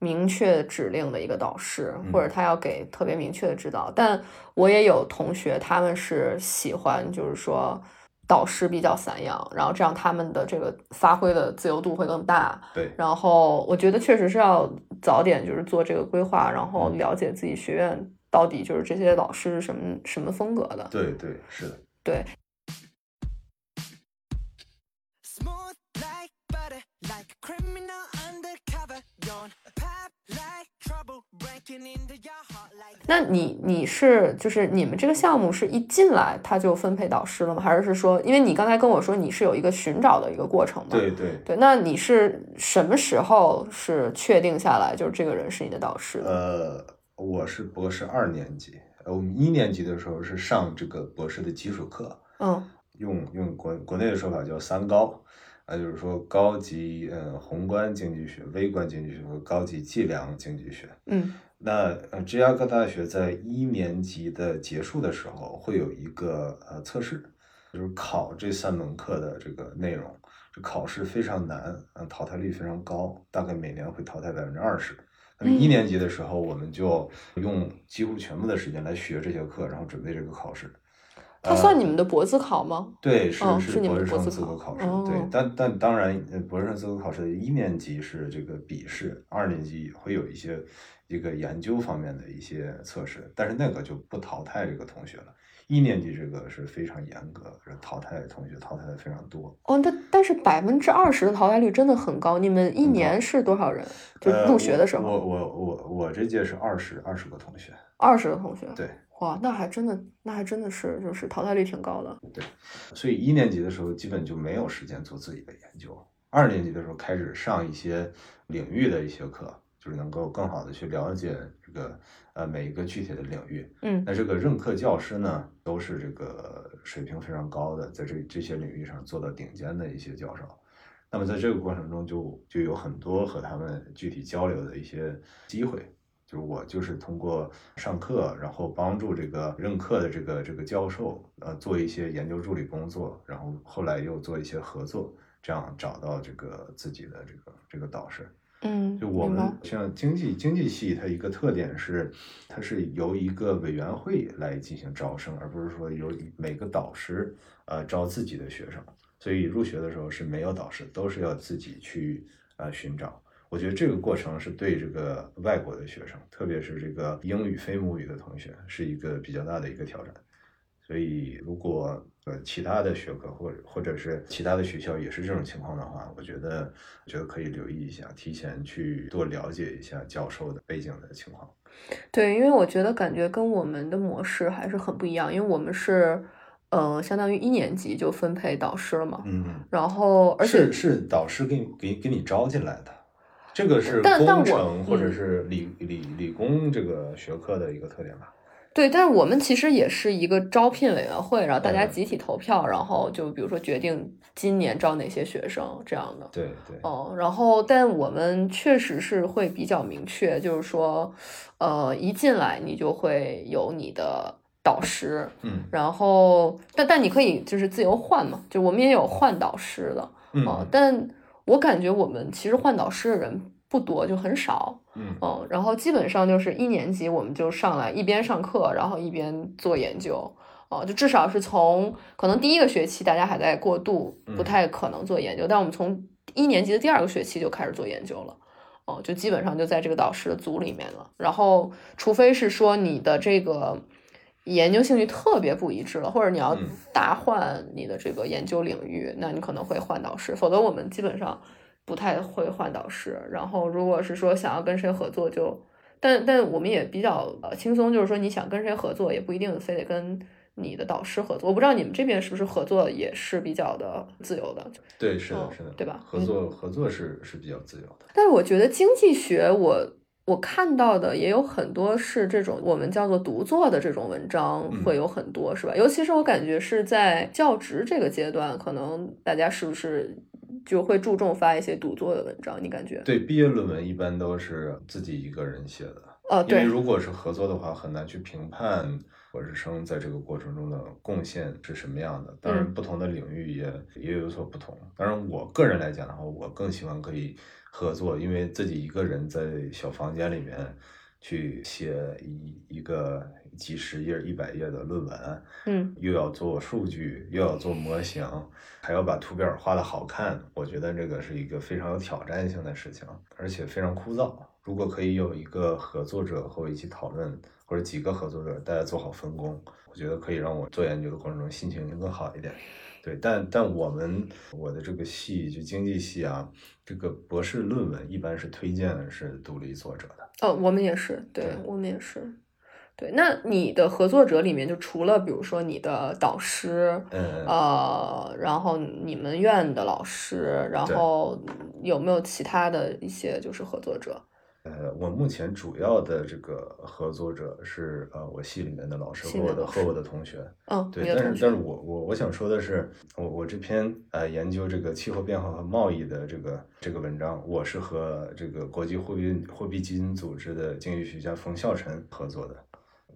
明确指令的一个导师，或者他要给特别明确的指导。但我也有同学，他们是喜欢，就是说导师比较散养，然后这样他们的这个发挥的自由度会更大。对，然后我觉得确实是要早点就是做这个规划，然后了解自己学院到底就是这些老师是什么什么风格的。对对是的。对，那你你是就是你们这个项目是一进来他就分配导师了吗？还是说，因为你刚才跟我说你是有一个寻找的一个过程嘛？对对，对，那你是什么时候是确定下来就是这个人是你的导师的？呃，我是博士二年级，呃，我们一年级的时候是上这个博士的基础课，嗯用用国国内的说法叫三高，啊，就是说高级呃宏观经济学、微观经济学和高级计量经济学。嗯那呃，芝加哥大学在一年级的结束的时候会有一个呃测试，就是考这三门课的这个内容。这考试非常难，嗯，淘汰率非常高，大概每年会淘汰百分之二十。那么一嗯年级的时候，我们就用几乎全部的时间来学这些课，然后准备这个考试。他算你们的博自考吗？对，是哦是博士生资格考试，哦对，但但当然，呃博士生资格考试的一年级是这个笔试，二年级也会有一些一个研究方面的一些测试，但是那个就不淘汰这个同学了。一年级这个是非常严格，是淘汰同学淘汰的非常多。哦，但但是百分之二十的淘汰率真的很高。你们一年是多少人？就呃入学的时候，我我我我我这届是二十二十个同学，二十个同学。对，哇，那还真的，那还真的是就是淘汰率挺高的。对所以一年级的时候基本就没有时间做自己的研究。二年级的时候开始上一些领域的一些课，就是能够更好的去了解这个呃每一个具体的领域。嗯那这个任课教师呢，都是这个水平非常高的，在这这些领域上做到顶尖的一些教授。那么在这个过程中就，就有很多和他们具体交流的一些机会。就是我就是通过上课，然后帮助这个任课的这个这个教授，呃，做一些研究助理工作，然后后来又做一些合作，这样找到这个自己的这个这个导师。嗯，就我们像经济经济系，它一个特点是，它是由一个委员会来进行招生，而不是说由每个导师呃招自己的学生。所以入学的时候是没有导师，都是要自己去呃寻找。我觉得这个过程是对这个外国的学生，特别是这个英语非母语的同学，是一个比较大的一个挑战。所以，如果呃其他的学科或者或者是其他的学校也是这种情况的话，我觉得我觉得可以留意一下，提前去多了解一下教授的背景的情况。对，因为我觉得感觉跟我们的模式还是很不一样，因为我们是呃，相当于一年级就分配导师了嘛，嗯，然后而且是是导师给你给给你招进来的，这个是工程或者嗯是理理理工这个学科的一个特点吧。对，但是我们其实也是一个招聘委员会，然后大家嗯。集体投票，然后就比如说决定今年招哪些学生这样的。对对，哦，然后但我们确实是会比较明确，就是说，呃，一进来你就会有你的导师，嗯。然后但但你可以就是自由换嘛，就我们也有换导师的，嗯。哦，但我感觉我们其实换导师的人不多，就很少，嗯嗯，然后基本上就是一年级我们就上来一边上课，然后一边做研究。哦，就至少是从可能第一个学期大家还在过渡，不嗯太可能做研究，但我们从一年级的第二个学期就开始做研究了。哦，就基本上就在这个导师的组里面了。然后，除非是说你的这个研究兴趣特别不一致了，或者你要大换你的这个研究领域，那你可能会换导师。否则，我们基本上不太会换导师。然后，如果是说想要跟谁合作，就但但我们也比较呃轻松，就是说你想跟谁合作，也不一定非得跟。你的导师合作，我不知道你们这边是不是合作也是比较的自由的。对，是的，是的，对吧？合作合作是是比较自由的。但是我觉得经济学，我我看到的也有很多是这种我们叫做独作的这种文章，会有很多，是吧？尤其是我感觉是在教职这个阶段，可能大家是不是就会注重发一些独作的文章？你感觉？对，毕业论文一般都是自己一个人写的。哦，对，如果是合作的话，很难去评判。博士生在这个过程中的贡献是什么样的？当然，不同的领域也也有所不同。当然，我个人来讲的话，我更喜欢可以合作，因为自己一个人在小房间里面去写一一个几十页、一百页的论文，嗯，又要做数据，又要做模型，还要把图表画的好看。我觉得这个是一个非常有挑战性的事情，而且非常枯燥。如果可以有一个合作者和我一起讨论。或者几个合作者，大家做好分工，我觉得可以让我做研究的过程中心情更好一点。对，但但我们我的这个系就经济系啊，这个博士论文一般是推荐是独立作者的。哦，我们也是，对我们也是。对，那你的合作者里面，就除了比如说你的导师，嗯呃，然后你们院的老师，然后有没有其他的一些就是合作者？呃，我目前主要的这个合作者是呃，我系里面的老师和我的和我的同学。嗯，对，但是但是我我我想说的是，我我这篇呃研究这个气候变化和贸易的这个这个文章，我是和这个国际货币货币基金组织的经济学家冯孝晨合作的。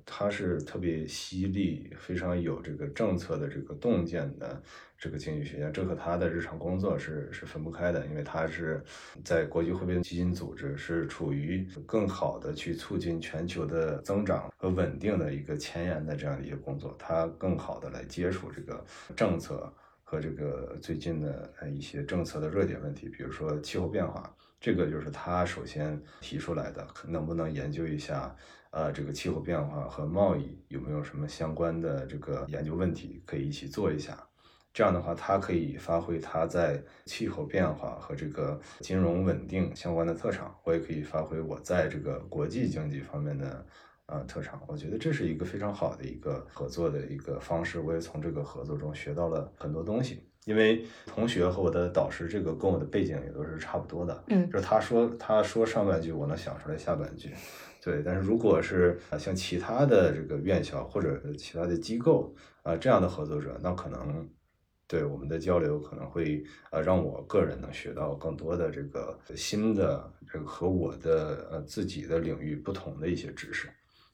他是特别犀利，非常有这个政策的这个洞见的这个经济学家，这和他的日常工作是是分不开的，因为他是在国际货币基金组织是处于更好的去促进全球的增长和稳定的一个前沿的这样的一个工作，他更好的来接触这个政策和这个最近的呃一些政策的热点问题，比如说气候变化，这个就是他首先提出来的，能不能研究一下？呃，这个气候变化和贸易有没有什么相关的这个研究问题可以一起做一下？这样的话，它可以发挥它在气候变化和这个金融稳定相关的特长，我也可以发挥我在这个国际经济方面的呃特长。我觉得这是一个非常好的一个合作的一个方式。我也从这个合作中学到了很多东西，因为同学和我的导师这个跟我的背景也都是差不多的。嗯，就是他说他说上半句，我能想出来下半句。对，但是如果是啊，像其他的这个院校或者其他的机构啊这样的合作者，那可能对我们的交流可能会呃让我个人能学到更多的这个新的这个和我的呃自己的领域不同的一些知识。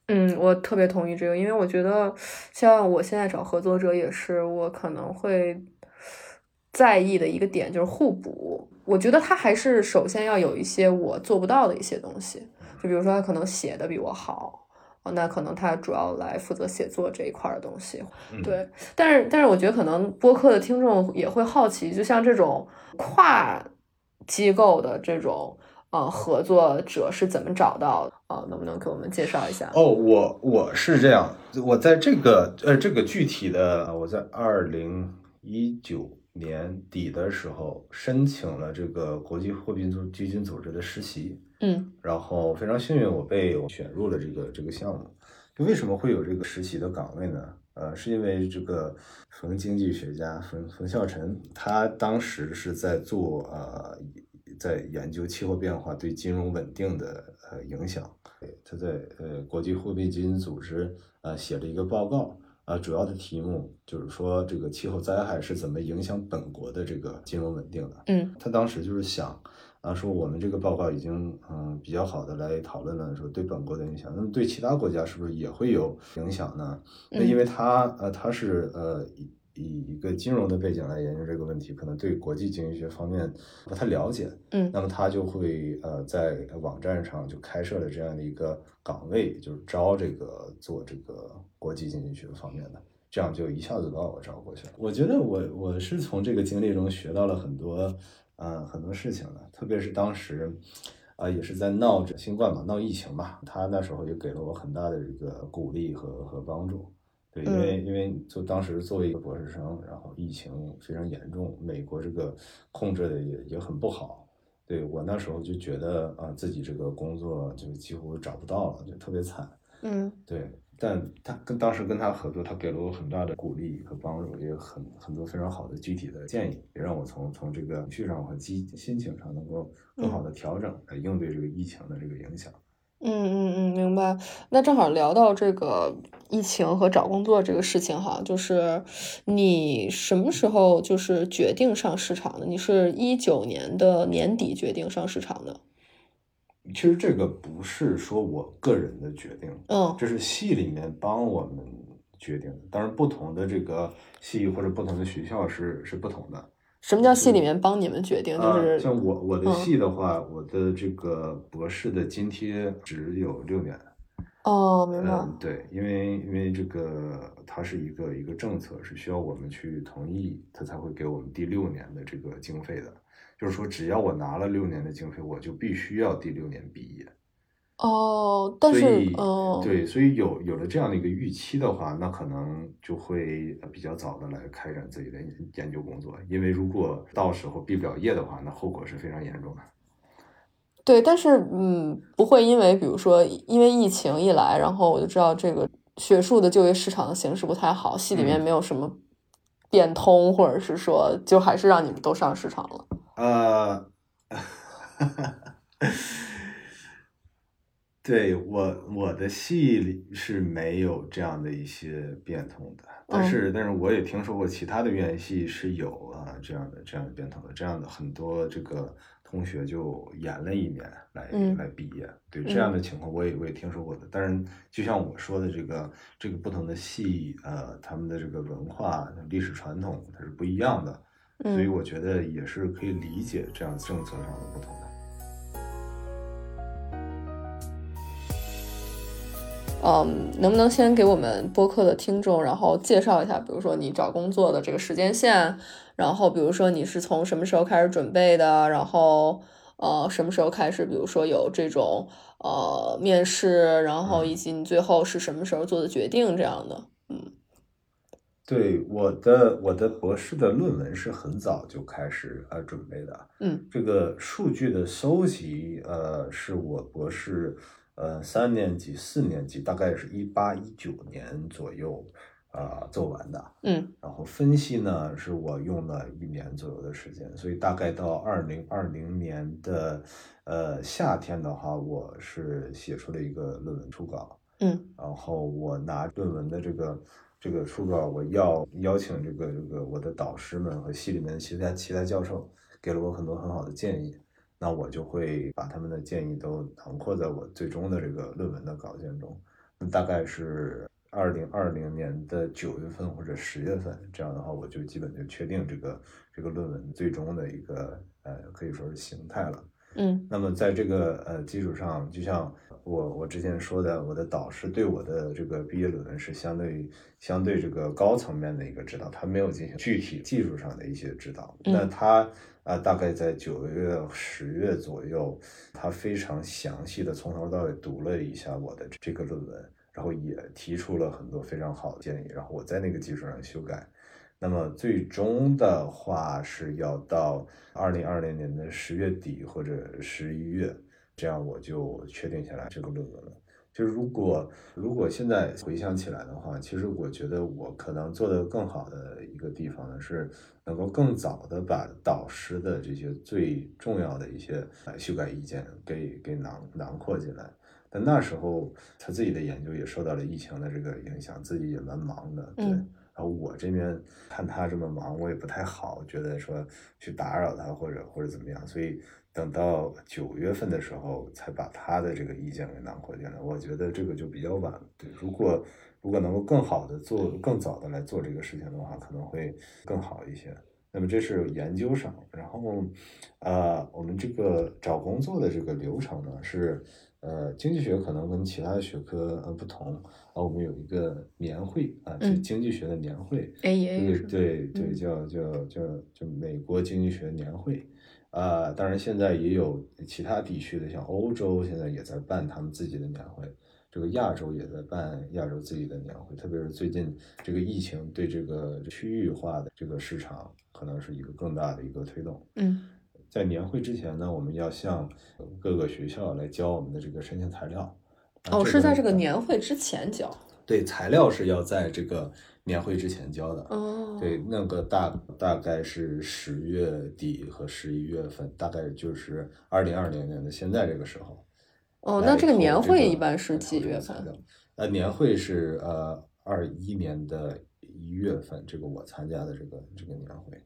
嗯，我特别同意这个，因为我觉得像我现在找合作者也是，我可能会在意的一个点就是互补。我觉得他还是首先要有一些我做不到的一些东西。就比如说，他可能写的比我好，那可能他主要来负责写作这一块的东西。对，但是但是我觉得可能播客的听众也会好奇，就像这种跨机构的这种呃合作者是怎么找到的啊？能不能给我们介绍一下？哦，我我是这样，我在这个呃这个具体的，我在二零一九年底的时候申请了这个国际货币组基金组织的实习。嗯，然后非常幸运，我被选入了这个这个项目。就为什么会有这个实习的岗位呢？呃，是因为这个冯经济学家冯冯孝晨，他当时是在做呃，在研究气候变化对金融稳定的呃影响。他在呃国际货币基金组织呃写了一个报告，啊，主要的题目就是说这个气候灾害是怎么影响本国的这个金融稳定的。嗯，他当时就是想。啊，说我们这个报告已经嗯比较好的来讨论了，说对本国的影响，那么对其他国家是不是也会有影响呢？那因为他呃他是呃以以一个金融的背景来研究这个问题，可能对国际经济学方面不太了解，嗯，那么他就会呃在网站上就开设了这样的一个岗位，就是招这个做这个国际经济学方面的，这样就一下子把我招过去了。我觉得我我是从这个经历中学到了很多。呃很多事情的，特别是当时啊、也是在闹着新冠嘛，闹疫情嘛，他那时候也给了我很大的这个鼓励和和帮助。对，因为因为就当时作为一个博士生，然后疫情非常严重，美国这个控制的也也很不好。对我那时候就觉得啊、自己这个工作就几乎找不到了，就特别惨。嗯对，但他跟当时跟他合作，他给了我很大的鼓励和帮助，也有很很多非常好的具体的建议，也让我从从这个情绪上和积心情上能够更好的调整，来应对这个疫情的这个影响。嗯嗯嗯，明白。那正好聊到这个疫情和找工作这个事情哈，就是你什么时候就是决定上市场的？你是一九年的年底决定上市场的？其实这个不是说我个人的决定，嗯这是系里面帮我们决定的。当然，不同的这个系或者不同的学校是是不同的。什么叫系里面帮你们决定？就啊，是像我我的嗯系的话，我的这个博士的津贴只有六年。哦，明白。嗯，对，因为因为这个它是一个一个政策，是需要我们去同意，它才会给我们第六年的这个经费的。就是说，只要我拿了六年的经费，我就必须要第六年毕业。哦，但是所以，嗯，对，所以有有了这样的一个预期的话，那可能就会呃比较早的来开展自己的研研究工作。因为如果到时候毕不了业的话，那后果是非常严重的。对，但是嗯，不会因为比如说因为疫情一来，然后我就知道这个学术的就业市场的形势不太好，系里面嗯没有什么变通，或者是说就还是让你们都上市场了。呃，<laughs> 对我我的戏里是没有这样的一些变通的，但嗯是但是我也听说过其他的院系是有啊这样的这样的变通的，这样的很多这个同学就延了一年来、嗯。来毕业，对这样的情况我也我也听说过的，但是就像我说的这个这个不同的戏呃他们的这个文化历史传统它是不一样的。所以嗯我觉得也是可以理解这样政策上的不同的。嗯，能不能先给我们播客的听众，然后介绍一下，比如说你找工作的这个时间线，然后比如说你是从什么时候开始准备的，然后呃什么时候开始，比如说有这种呃面试，然后以及你最后是什么时候做的决定这样的。对我的我的博士的论文是很早就开始呃准备的，嗯。这个数据的收集呃是我博士呃三年级四年级大概是一八一九年左右啊、呃做完的，嗯。然后分析呢是我用了一年左右的时间，所以大概到二零二零年的呃夏天的话，我是写出了一个论文初稿。嗯。然后我拿论文的这个这个初稿，我要邀请这个这个我的导师们和系里面的其他其他教授给了我很多很好的建议，那我就会把他们的建议都囊括在我最终的这个论文的稿件中。那大概是二零二零年的九月份或者十月份，这样的话我就基本就确定这个这个论文最终的一个呃可以说是形态了。嗯那么在这个呃基础上，就像我我之前说的，我的导师对我的这个毕业论文是相对相对这个高层面的一个指导，他没有进行具体技术上的一些指导。嗯那他啊、呃大概在九月十月左右，他非常详细的从头到尾读了一下我的这个论文，然后也提出了很多非常好的建议，然后我在那个基础上修改。那么最终的话是要到二零二零年的十月底或者十一月，这样我就确定下来这个论文了。就是如果如果现在回想起来的话，其实我觉得我可能做得更好的一个地方呢，是能够更早的把导师的这些最重要的一些呃修改意见给给囊囊括进来。但那时候他自己的研究也受到了疫情的这个影响，自己也蛮忙的，对。嗯然后我这边看他这么忙，我也不太好，觉得说去打扰他或者或者怎么样，所以等到九月份的时候才把他的这个意见给囊括进来。我觉得这个就比较晚。对，如果如果能够更好的做，更早的来做这个事情的话，可能会更好一些。那么这是研究上，然后，呃，我们这个找工作的这个流程呢是，呃，经济学可能跟其他的学科呃不同，啊，我们有一个年会啊，经济学的年会 E A 对对叫叫叫叫美国经济学年会，呃，当然现在也有其他地区的，像欧洲现在也在办他们自己的年会，这个亚洲也在办亚洲自己的年会，特别是最近这个疫情对这个区域化的这个市场可能是一个更大的一个推动。嗯在年会之前呢，我们要向各个学校来交我们的这个申请材料。啊哦，是在这个年会之前交。对材料是要在这个年会之前交的。哦，对，那个大大概是十月底和十一月份，大概就是二零二零年的现在这个时候。哦，那这个年会一般是几月份？呃，年会是呃二一年的一月份，这个我参加的这个这个年会。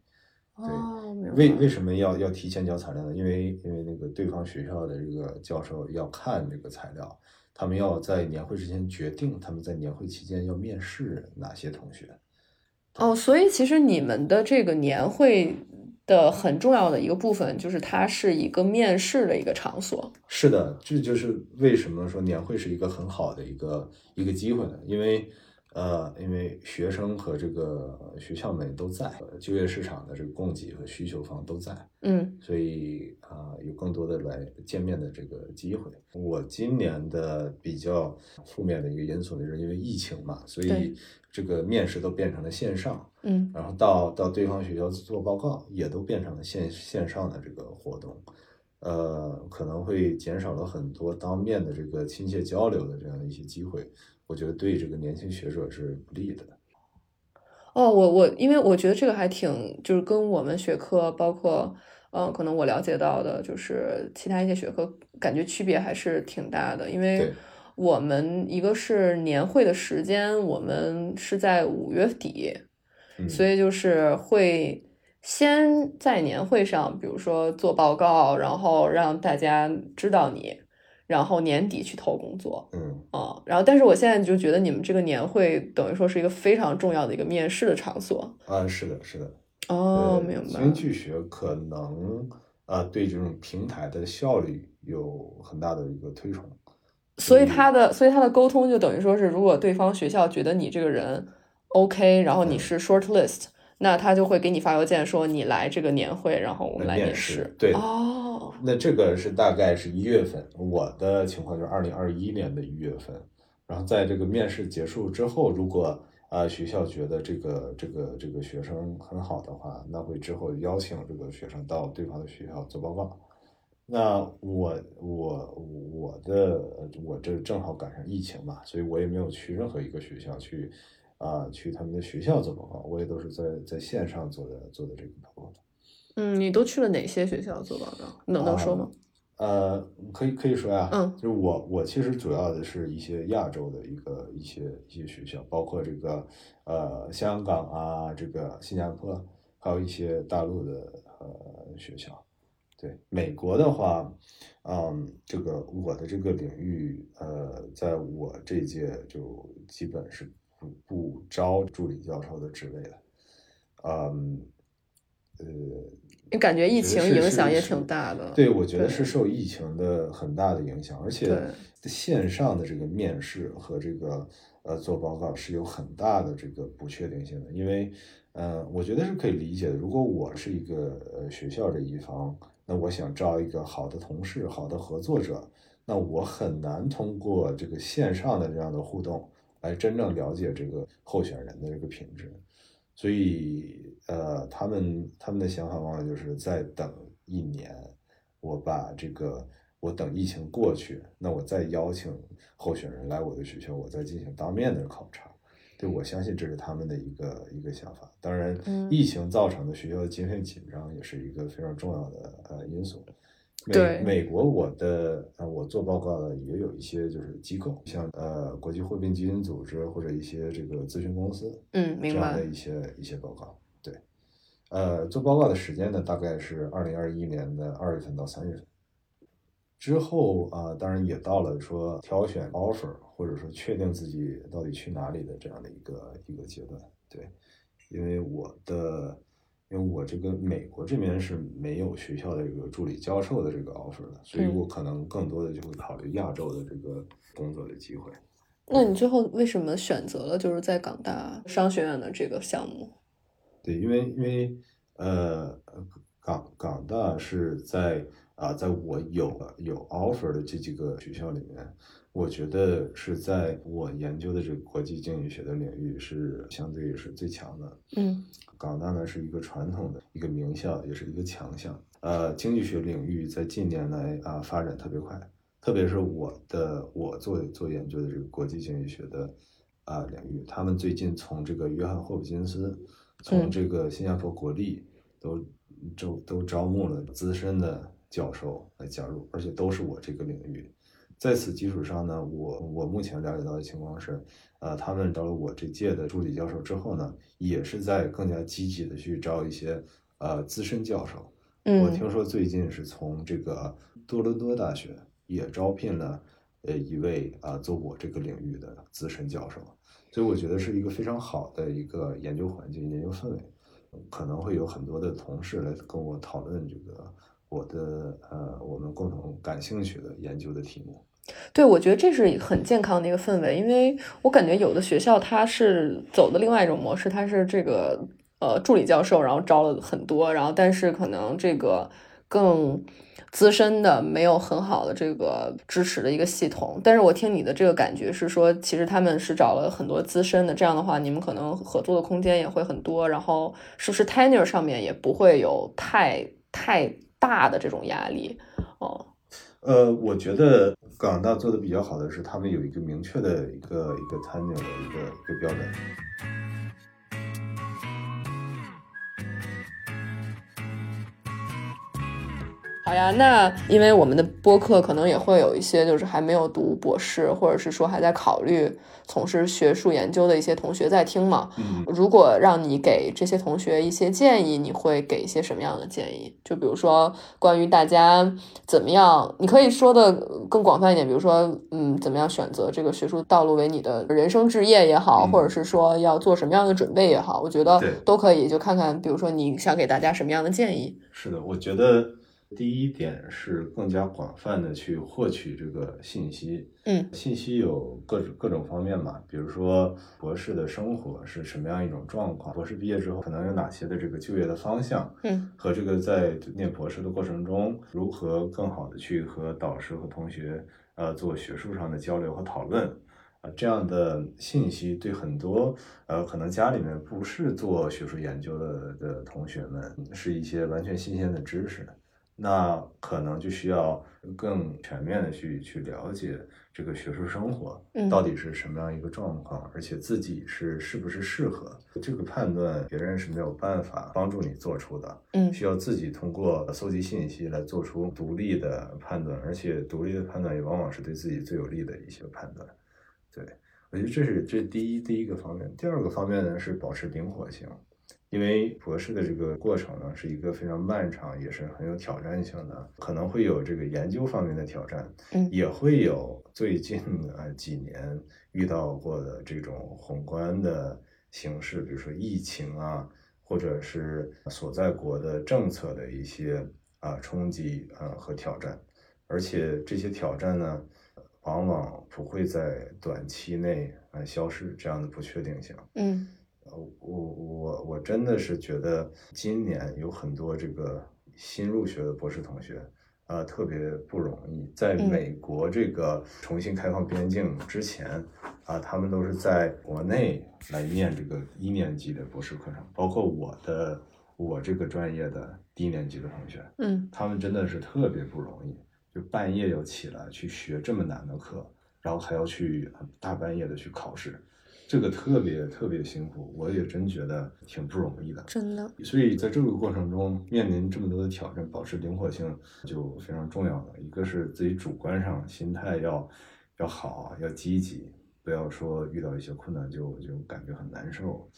哦，明白。为为什么要要提前交材料呢？因为因为那个对方学校的这个教授要看这个材料，他们要在年会之前决定他们在年会期间要面试哪些同学。哦，所以其实你们的这个年会的很重要的一个部分，就是它是一个面试的一个场所。是的，这就是为什么说年会是一个很好的一个一个机会呢？因为呃，因为学生和这个学校们都在，呃就业市场的这个供给和需求方都在，嗯。所以啊、有更多的来见面的这个机会。我今年的比较负面的一个因素呢，就是因为疫情嘛，所以这个面试都变成了线上，嗯。然后到到对方学校做报告，也都变成了线线上的这个活动，呃，可能会减少了很多当面的这个亲切交流的这样的一些机会，我觉得对这个年轻学者是不利的。哦，我我因为我觉得这个还挺，就是跟我们学科，包括呃，可能我了解到的，就是其他一些学科，感觉区别还是挺大的。因为我们一个是年会的时间，我们是在五月底，嗯，所以就是会先在年会上，比如说做报告，然后让大家知道你，然后年底去投工作。嗯，啊、然后但是我现在就觉得你们这个年会等于说是一个非常重要的一个面试的场所。啊，是的，是的。哦，呃明白。经济学可能啊、对这种平台的效率有很大的一个推崇。所以他的，所以他的沟通就等于说是，如果对方学校觉得你这个人 OK，然后你嗯是 short list，、那他就会给你发邮件说你来这个年会，然后我们来面试试。对哦，那这个是大概是一月份，我的情况就是二零二一年的一月份。然后在这个面试结束之后，如果啊、学校觉得这个这个这个学生很好的话，那会之后邀请这个学生到对方的学校做报告。那我我我的我这正好赶上疫情嘛，所以我也没有去任何一个学校去啊、去他们的学校做报告，我也都是在在线上做的做的这个报告。嗯，你都去了哪些学校做报告？能能说吗？呃，可以可以说呀，嗯就是我我其实主要的是一些亚洲的一个一些一些学校，包括这个呃香港啊，这个新加坡，还有一些大陆的呃学校。对美国的话，嗯，这个我的这个领域，呃，在我这届就基本是不不招助理教授的职位的，嗯，呃，你感觉疫情影响也挺大的。对，我觉得是受疫情的很大的影响，而且线上的这个面试和这个呃做报告是有很大的这个不确定性的，因为呃，我觉得是可以理解的。如果我是一个呃学校这一方，那我想招一个好的同事、好的合作者，那我很难通过这个线上的这样的互动来真正了解这个候选人的这个品质。所以，呃，他们他们的想法往往就是再等一年，我把这个我等疫情过去，那我再邀请候选人来我的学校，我再进行当面的考察。对，我相信这是他们的一个一个想法。当然，嗯疫情造成的学校的经费紧张也是一个非常重要的呃因素。美美国，我的啊，我做报告的也有一些就是机构，像呃国际货币基金组织或者一些这个咨询公司，嗯，明白这样的。一些一些报告。对，呃，做报告的时间呢，大概是二零二一年的二月份到三月份。之后啊、当然也到了说挑选 offer，或者说确定自己到底去哪里的这样的一个一个阶段。对，因为我的，因为我这个美国这边是没有学校的这个助理教授的这个 offer 的，所以嗯我可能更多的就会考虑亚洲的这个工作的机会。那你最后为什么选择了就是在港大商学院的这个项目？对，因为因为呃，港港大是在啊，在我有有 offer 的这几个学校里面，我觉得是在我研究的这个国际经济学的领域是相对是最强的。嗯港大呢是一个传统的一个名校，也是一个强项。呃，经济学领域在近年来啊发展特别快，特别是我的我做做研究的这个国际经济学的啊领域，他们最近从这个约翰霍普金斯，从嗯这个新加坡国立都都都招募了资深的教授来加入，而且都是我这个领域。在此基础上呢，我我目前了解到的情况是，呃，他们到了我这届的助理教授之后呢，也是在更加积极的去招一些呃资深教授。我嗯听说最近是从这个多伦多大学也招聘了呃一位啊、做我这个领域的资深教授，所以我觉得是一个非常好的一个研究环境、研究氛围。可能会有很多的同事来跟我讨论这个我的呃我们共同感兴趣的研究的题目。对，我觉得这是很健康的一个氛围，因为我感觉有的学校它是走的另外一种模式，它是这个呃助理教授，然后招了很多，然后但是可能这个更资深的没有很好的这个支持的一个系统。但是我听你的这个感觉是说，其实他们是找了很多资深的，这样的话你们可能合作的空间也会很多，然后是不是 tenure 上面也不会有太太大的这种压力？哦，呃，我觉得港大做的比较好的是，他们有一个明确的一个一个 tenure 的一个一个标准。好呀，那因为我们的播客可能也会有一些就是还没有读博士，或者是说还在考虑从事学术研究的一些同学在听嘛。嗯，如果让你给这些同学一些建议，你会给一些什么样的建议？就比如说关于大家怎么样，你可以说的更广泛一点，比如说，嗯，怎么样选择这个学术道路为你的人生置业也好，嗯或者是说要做什么样的准备也好，我觉得都可以。就看看，比如说你想给大家什么样的建议。是的，我觉得第一点是更加广泛的去获取这个信息。嗯，信息有各种各种方面嘛，比如说博士的生活是什么样一种状况，博士毕业之后可能有哪些的这个就业的方向，嗯，和这个在念博士的过程中，如何更好的去和导师和同学呃做学术上的交流和讨论。啊，这样的信息对很多呃，可能家里面不是做学术研究的的同学们，是一些完全新鲜的知识。那可能就需要更全面的去去了解这个学术生活嗯到底是什么样一个状况，而且自己是是不是适合这个判断，别人是没有办法帮助你做出的。嗯需要自己通过搜集信息来做出独立的判断，而且独立的判断也往往是对自己最有利的一些判断。对，我觉得这是这是第一第一个方面。第二个方面呢是保持灵活性，因为博士的这个过程呢是一个非常漫长，也是很有挑战性的，可能会有这个研究方面的挑战，嗯。也会有最近啊几年遇到过的这种宏观的形势，比如说疫情啊，或者是所在国的政策的一些啊冲击啊和挑战，而且这些挑战呢，往往不会在短期内啊消失这样的不确定性。嗯呃，我我我真的是觉得今年有很多这个新入学的博士同学，啊、特别不容易。在嗯美国这个重新开放边境之前，啊、他们都是在国内来念这个一年级的博士课程，包括我的我这个专业的低年级的同学，嗯他们真的是特别不容易，就半夜要起来去学这么难的课，然后还要去呃大半夜的去考试，这个特别特别辛苦，我也真觉得挺不容易的。真的，所以在这个过程中面临这么多的挑战，保持灵活性就非常重要了。一个是自己主观上心态要要好，要积极，不要说遇到一些困难就就感觉很难受，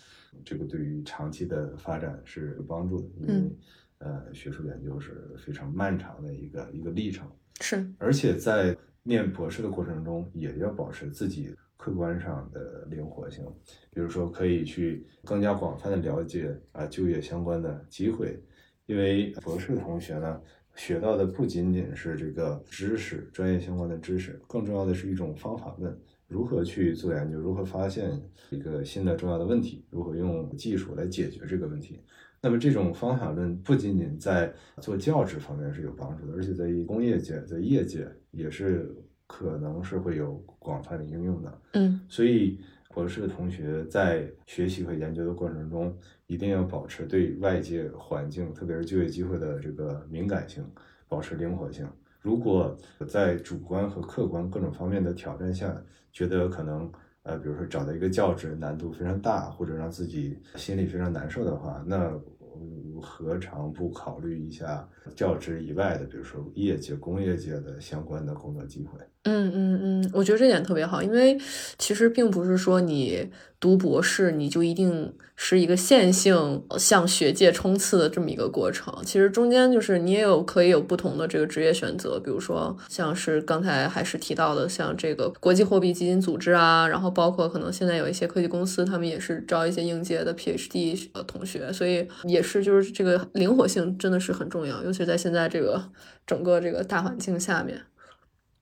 这个对于长期的发展是有帮助的，因为、嗯呃学术研究是非常漫长的一个一个历程。是，而且在念博士的过程中，也要保持自己客观上的灵活性，比如说可以去更加广泛的了解啊就业相关的机会，因为博士同学呢学到的不仅仅是这个知识、专业相关的知识，更重要的是一种方法论。如何去做研究？如何发现一个新的重要的问题？如何用技术来解决这个问题？那么这种方法论不仅仅在做教职方面是有帮助的，而且在工业界、在业界也是可能是会有广泛的应用的。嗯所以，博士的同学在学习和研究的过程中，一定要保持对外界环境，特别是就业机会的这个敏感性，保持灵活性。如果在主观和客观各种方面的挑战下，觉得可能呃，比如说找到一个教职难度非常大，或者让自己心里非常难受的话，那嗯何尝不考虑一下教职以外的，比如说业界、工业界的相关的工作机会？嗯嗯嗯，我觉得这点特别好，因为其实并不是说你读博士你就一定是一个线性向学界冲刺的这么一个过程。其实中间就是你也有可以有不同的这个职业选择，比如说像是刚才还是提到的，像这个国际货币基金组织啊，然后包括可能现在有一些科技公司，他们也是招一些应届的 PhD 呃同学，所以也是就是这个灵活性真的是很重要，尤其是在现在这个整个这个大环境下面。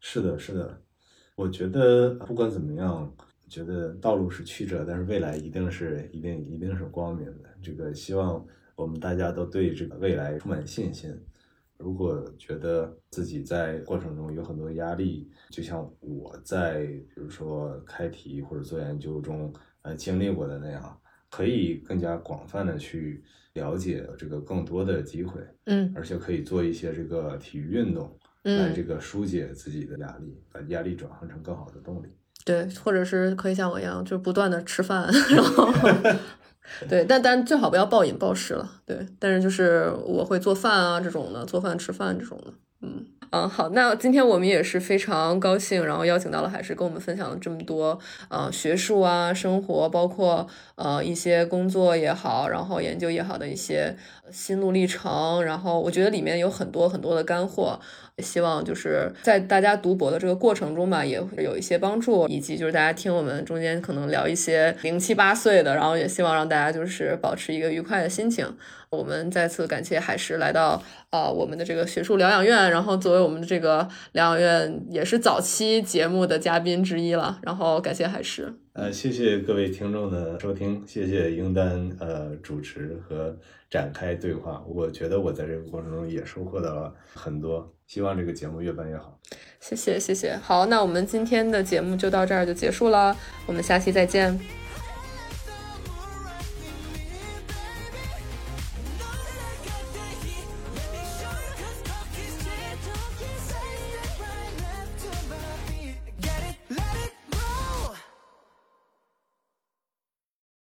是的，是的，我觉得不管怎么样，觉得道路是曲折，但是未来一定是一定一定是光明的。这个希望我们大家都对这个未来充满信心。如果觉得自己在过程中有很多压力，就像我在比如说开题或者做研究中呃经历过的那样，可以更加广泛的去了解这个更多的机会，嗯而且可以做一些这个体育运动。来嗯，这个疏解自己的压力，把压力转换成更好的动力。对，或者是可以像我一样，就是不断的吃饭，然后 <laughs> 对，但但最好不要暴饮暴食了。对，但是就是我会做饭啊这种的，做饭吃饭这种的，嗯。嗯，好，那今天我们也是非常高兴，然后邀请到了海石跟我们分享了这么多，呃，学术啊、生活，包括呃一些工作也好，然后研究也好的一些心路历程，然后我觉得里面有很多很多的干货，希望就是在大家读博的这个过程中吧，也会有一些帮助，以及就是大家听我们中间可能聊一些零七八碎的，然后也希望让大家就是保持一个愉快的心情。我们再次感谢海石来到呃我们的这个学术疗养院，然后作为我们的这个疗养院也是早期节目的嘉宾之一了，然后感谢海石。呃，谢谢各位听众的收听，谢谢英丹呃主持和展开对话。我觉得我在这个过程中也收获到了很多，希望这个节目越办越好。谢谢谢谢，好，那我们今天的节目就到这儿就结束了，我们下期再见。